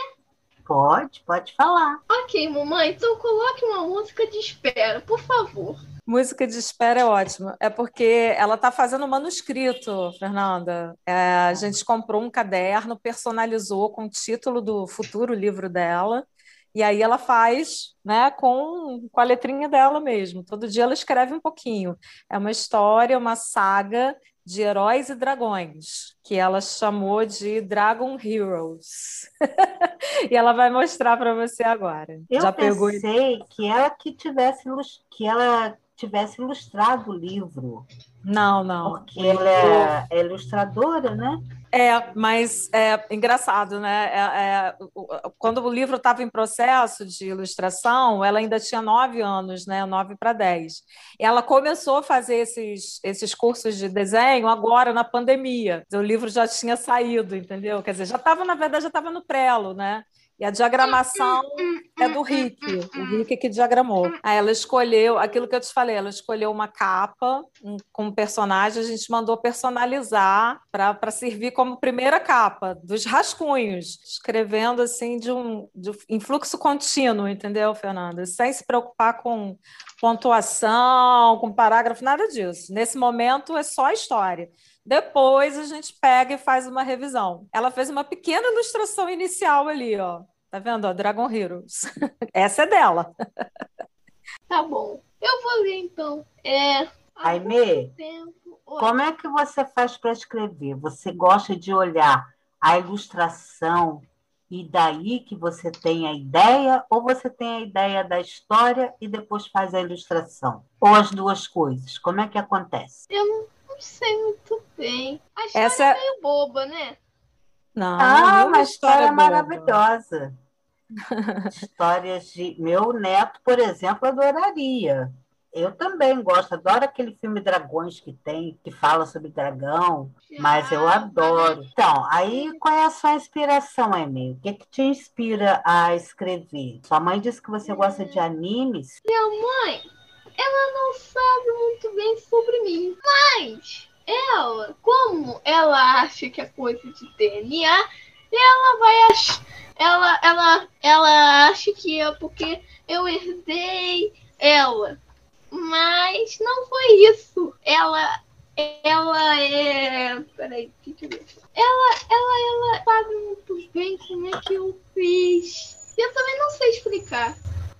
Pode, pode falar. Ok, mamãe, então coloque uma música de espera, por favor. Música de espera é ótima. É porque ela está fazendo manuscrito, Fernanda. É, a gente comprou um caderno, personalizou com o título do futuro livro dela. E aí ela faz, né, com, com a letrinha dela mesmo. Todo dia ela escreve um pouquinho. É uma história, uma saga de heróis e dragões, que ela chamou de Dragon Heroes. E ela vai mostrar para você agora. Eu Já pegou pensei que ela que tivesse que ela tivesse ilustrado o livro, Não, não. porque ela é, é ilustradora, né? É, mas é engraçado, né? É, é, quando o livro estava em processo de ilustração, ela ainda tinha nove anos, né? Nove para dez. Ela começou a fazer esses, esses cursos de desenho agora na pandemia. O livro já tinha saído, entendeu? Quer dizer, já estava, na verdade, já estava no prelo, né? E a diagramação é do Rick, o Rick que diagramou. Aí ela escolheu, aquilo que eu te falei, ela escolheu uma capa um- com um personagem, a gente mandou personalizar para servir como primeira capa dos rascunhos, escrevendo assim de um, de, em fluxo contínuo, entendeu, Fernanda? Sem se preocupar com pontuação, com parágrafo, nada disso. Nesse momento é só a história. Depois a gente pega e faz uma revisão. Ela fez uma pequena ilustração inicial ali, ó. Tá vendo? Ó, Dragon Heroes. Essa é dela. Tá bom. Eu vou ler então. É. tempo. Oi. como é que você faz para escrever? Você gosta de olhar a ilustração e daí que você tem a ideia, ou você tem a ideia da história e depois faz a ilustração? Ou as duas coisas? Como é que acontece? Eu não sei muito bem. A história Essa é é- meio boba, né? Não, Ah, uma história boba. maravilhosa. Histórias de. Meu neto, por exemplo, adoraria. Eu também gosto, adoro aquele filme Dragões que tem, que fala sobre dragão, mas eu adoro. Então, aí qual é a sua inspiração, Emily? O que, que te inspira a escrever? Sua mãe disse que você gosta de animes. Minha mãe, ela não sabe muito bem sobre mim, mas ela, como ela acha que é coisa de DNA, ela vai achar, ela, ela, ela acha que é porque eu herdei ela, mas não foi isso. Ela, ela é, peraí, o que que eu? Ela, ela, ela sabe muito bem como é que eu fiz. Eu também não sei explicar.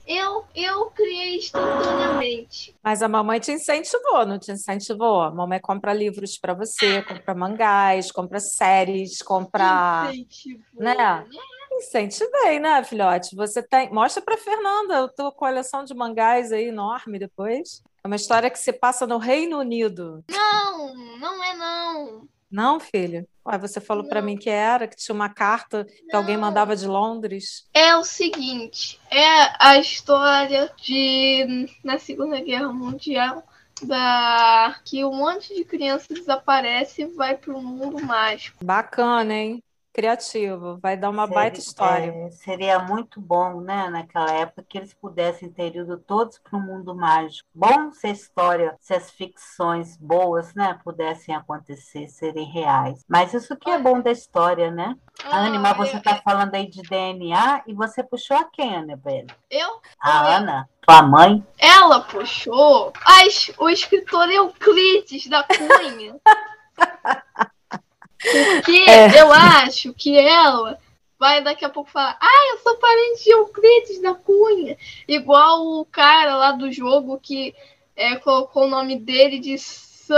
Eu, eu criei instantaneamente. Mas a mamãe te incentivou, não te incentivou? A mamãe compra livros para você, compra mangás, compra séries, compra. Incentivou, né? Incentivei, né, filhote? Você tem. Mostra para Fernanda a tua coleção de mangás aí enorme depois. É uma história que se passa no Reino Unido. Não, não é não. Não, filho? Ué, você falou para mim que era, que tinha uma carta que alguém mandava de Londres. É o seguinte, é a história de na Segunda Guerra Mundial da que um monte de crianças desaparece e vai para o mundo mágico. Bacana, hein? Criativo. Vai dar uma Seria- baita história. é, seria muito bom, né, naquela época, que eles pudessem ter ido todos para o mundo mágico. Bom se a história, se as ficções boas, né, pudessem acontecer, serem reais. Mas isso que é bom da história, né? Anne, mas você está falando aí de DNA e você puxou a quem, Annabelle? Eu? A Ana, tua mãe? Ela puxou as, o escritor Euclides da Cunha. Porque É. eu acho que ela vai daqui a pouco falar: Ah, eu sou parente de Euclides da Cunha. Igual o cara lá do jogo que é, colocou o nome dele de Sir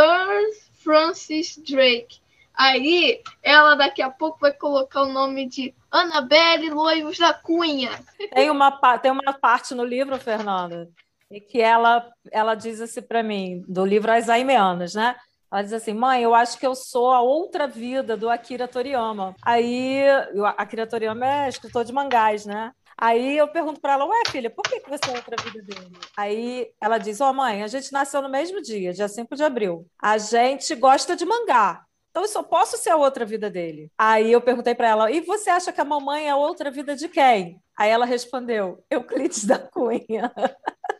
Francis Drake. Aí ela daqui a pouco vai colocar o nome de Annabelle Loivos da Cunha. Tem uma, tem uma parte no livro, Fernanda, e que ela, ela diz assim para mim, do livro As Aimeanas, né? Ela diz assim, mãe, eu acho que eu sou a outra vida do Akira Toriyama. Aí, o Akira Toriyama é escritor de mangás, né? Aí eu pergunto para ela, ué, filha, por que, você é outra vida dele? Aí ela diz, ó, mãe, a gente nasceu no mesmo dia, dia 5 de abril. A gente gosta de mangá. Então eu só posso ser a outra vida dele. Aí eu perguntei para ela: "E você acha que a mamãe é a outra vida de quem?" Aí ela respondeu: "Euclides da Cunha."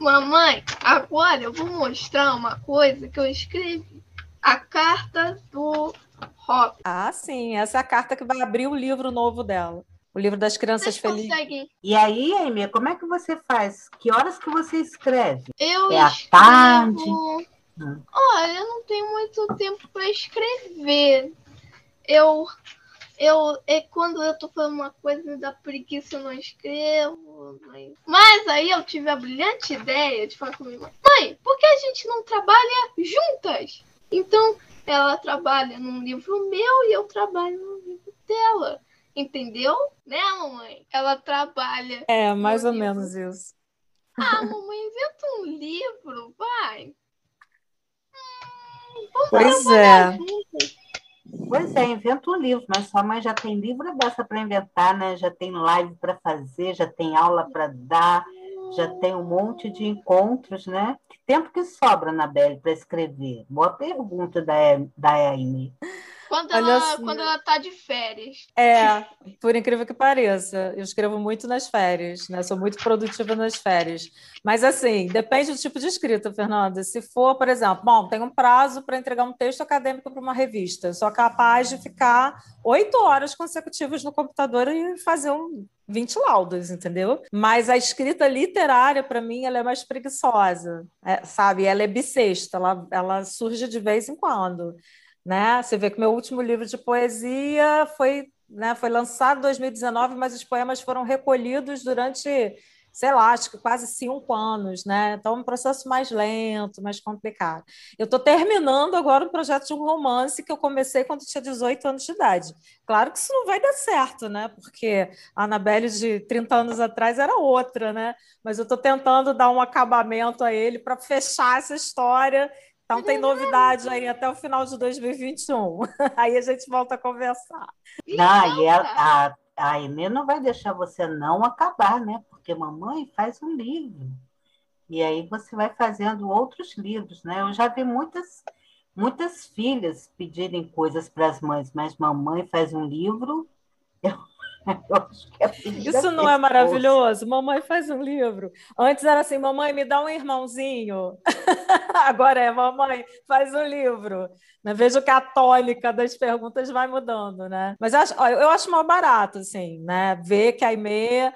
Mamãe, agora eu vou mostrar uma coisa que eu escrevi. A carta do Rob. Ah, sim, essa é a carta que vai abrir o livro novo dela. O livro das crianças Vocês felizes. conseguem? E aí, Amy, como é que você faz? Que horas que você escreve? Eu É à escrevo... tarde? Hum. Olha, eu não tenho muito tempo para escrever. Eu, eu, é quando eu tô fazendo uma coisa me dá preguiça, eu não escrevo. Mas, mas aí eu tive a brilhante ideia de falar com minha mãe, mãe, por que a gente não trabalha juntas? Então, ela trabalha num livro meu e eu trabalho no livro dela. Entendeu? Né, mamãe? Ela trabalha. É, mais ou livro. menos isso. Ah, mamãe, inventa um livro, vai. Hum, vamos Pois é. juntas. Pois é, inventa um livro, mas sua mãe já tem livro dessa para inventar, né? Já tem live para fazer, já tem aula para dar, já tem um monte de encontros, né? Que tempo que sobra, Anabelle, para escrever? Boa pergunta da, da. Quando ela, assim. quando ela tá de férias. É, por incrível que pareça, eu escrevo muito nas férias, né? Sou muito produtiva nas férias. Mas assim, depende do tipo de escrita, Fernanda. Se for, por exemplo, bom, tem um prazo para entregar um texto acadêmico para uma revista, eu sou capaz de ficar oito horas consecutivas no computador e fazer um 20 laudas, entendeu? Mas a escrita literária, para mim, ela é mais preguiçosa, é, sabe? Ela é bissexta, ela, ela surge de vez em quando né? Você vê que meu último livro de poesia foi, né, foi lançado em 2019, mas os poemas foram recolhidos durante, sei lá, acho que quase cinco anos, né? Então é um processo mais lento, mais complicado. Eu estou terminando agora um projeto de um romance que eu comecei quando tinha 18 anos de idade. Claro que isso não vai dar certo, né? Porque a Anabelle de 30 anos atrás era outra, né? Mas eu estou tentando dar um acabamento a ele para fechar essa história então tem novidade aí até o final de 2021. Aí a gente volta a conversar. Não, e ela- a, a Amy não vai deixar você não acabar, né? Porque mamãe faz um livro. E aí você vai fazendo outros livros, né? Eu já vi muitas, muitas filhas pedirem coisas para as mães, mas mamãe faz um livro. Eu, é Isso não é maravilhoso? Mamãe faz um livro. Antes era assim, mamãe, me dá um irmãozinho. Agora é, mamãe, faz um livro. Né? Vejo que a tônica das perguntas vai mudando, né? Mas eu acho, eu acho mal barato, assim, né? Ver que a Aimee é,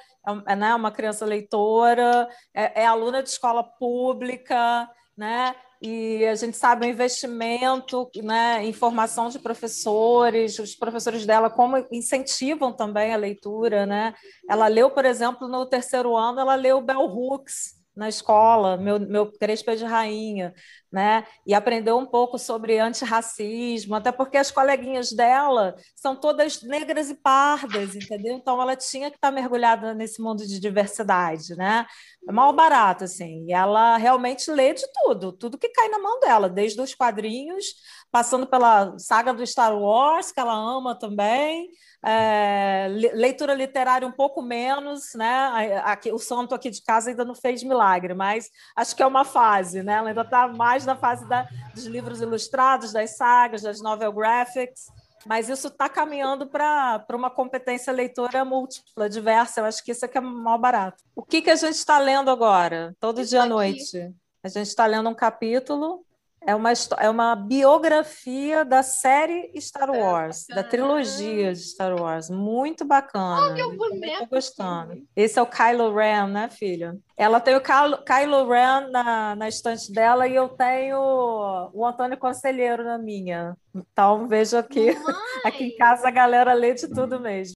é, né, uma criança leitora, é, é aluna de escola pública, né? E a gente sabe o investimento, né, em formação de professores, os professores dela como incentivam também a leitura, né? Ela leu, por exemplo, no terceiro ano, ela leu Bell Hooks na escola, meu, meu Crespa de Rainha, né? E aprendeu um pouco sobre antirracismo, até porque as coleguinhas dela são todas negras e pardas, entendeu? Então ela tinha que estar mergulhada nesse mundo de diversidade, né? É mal barato, assim. E ela realmente lê de tudo, tudo que cai na mão dela, desde os quadrinhos, passando pela saga do Star Wars, que ela ama também, é, le- leitura literária um pouco menos, né? Aqui, o santo aqui de casa ainda não fez milagre, mas acho que é uma fase, né? Ela ainda está mais na fase da- dos livros ilustrados, das sagas, das novel graphics, mas isso está caminhando para uma competência leitora múltipla, diversa. Eu acho que isso é que é mal barato. O que, que a gente está lendo agora? Todo dia à noite. A gente está lendo um capítulo. É uma, é uma biografia da série Star Wars, da trilogia de Star Wars. Muito bacana. Olha o boneco tô gostando. Esse é o Kylo Ren, né, filha? Ela tem o Kylo, Kylo Ren na, na estante dela e eu tenho o Antônio Conselheiro na minha. Então, vejo aqui. Aqui em casa a galera lê de tudo mesmo.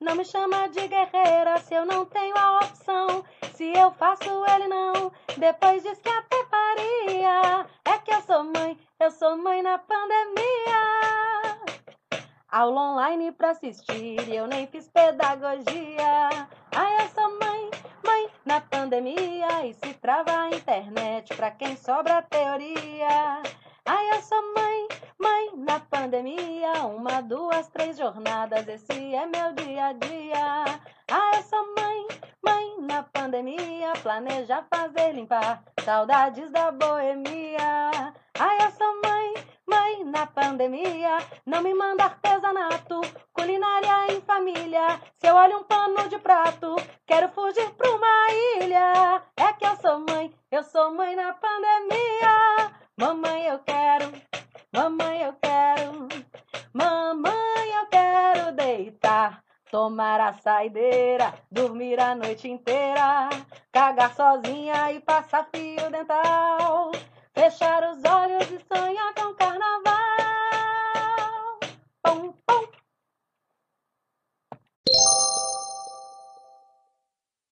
Não me chama de guerreira se eu não tenho a opção. Se eu faço, ele não. Depois diz que até faria. É que eu sou mãe, eu sou mãe na pandemia. Aula online pra assistir, eu nem fiz pedagogia. Ai, eu sou mãe, mãe na pandemia. E se trava a internet pra quem sobra teoria. Ai, eu sou mãe, mãe na pandemia. Uma, duas, três jornadas, esse é meu dia a dia. Ah, sou mãe, mãe na pandemia. Planeja fazer limpar, saudades da boemia. Ah, sou mãe, mãe na pandemia. Não me manda artesanato, culinária em família. Se eu olho um pano de prato, quero fugir pra uma ilha. É que eu sou mãe, eu sou mãe na pandemia. Mamãe, eu quero, Mamãe, eu quero, mamãe, eu quero deitar. Tomar a saideira, dormir a noite inteira, cagar sozinha e passar fio dental, fechar os olhos e sonhar com carnaval. Pum,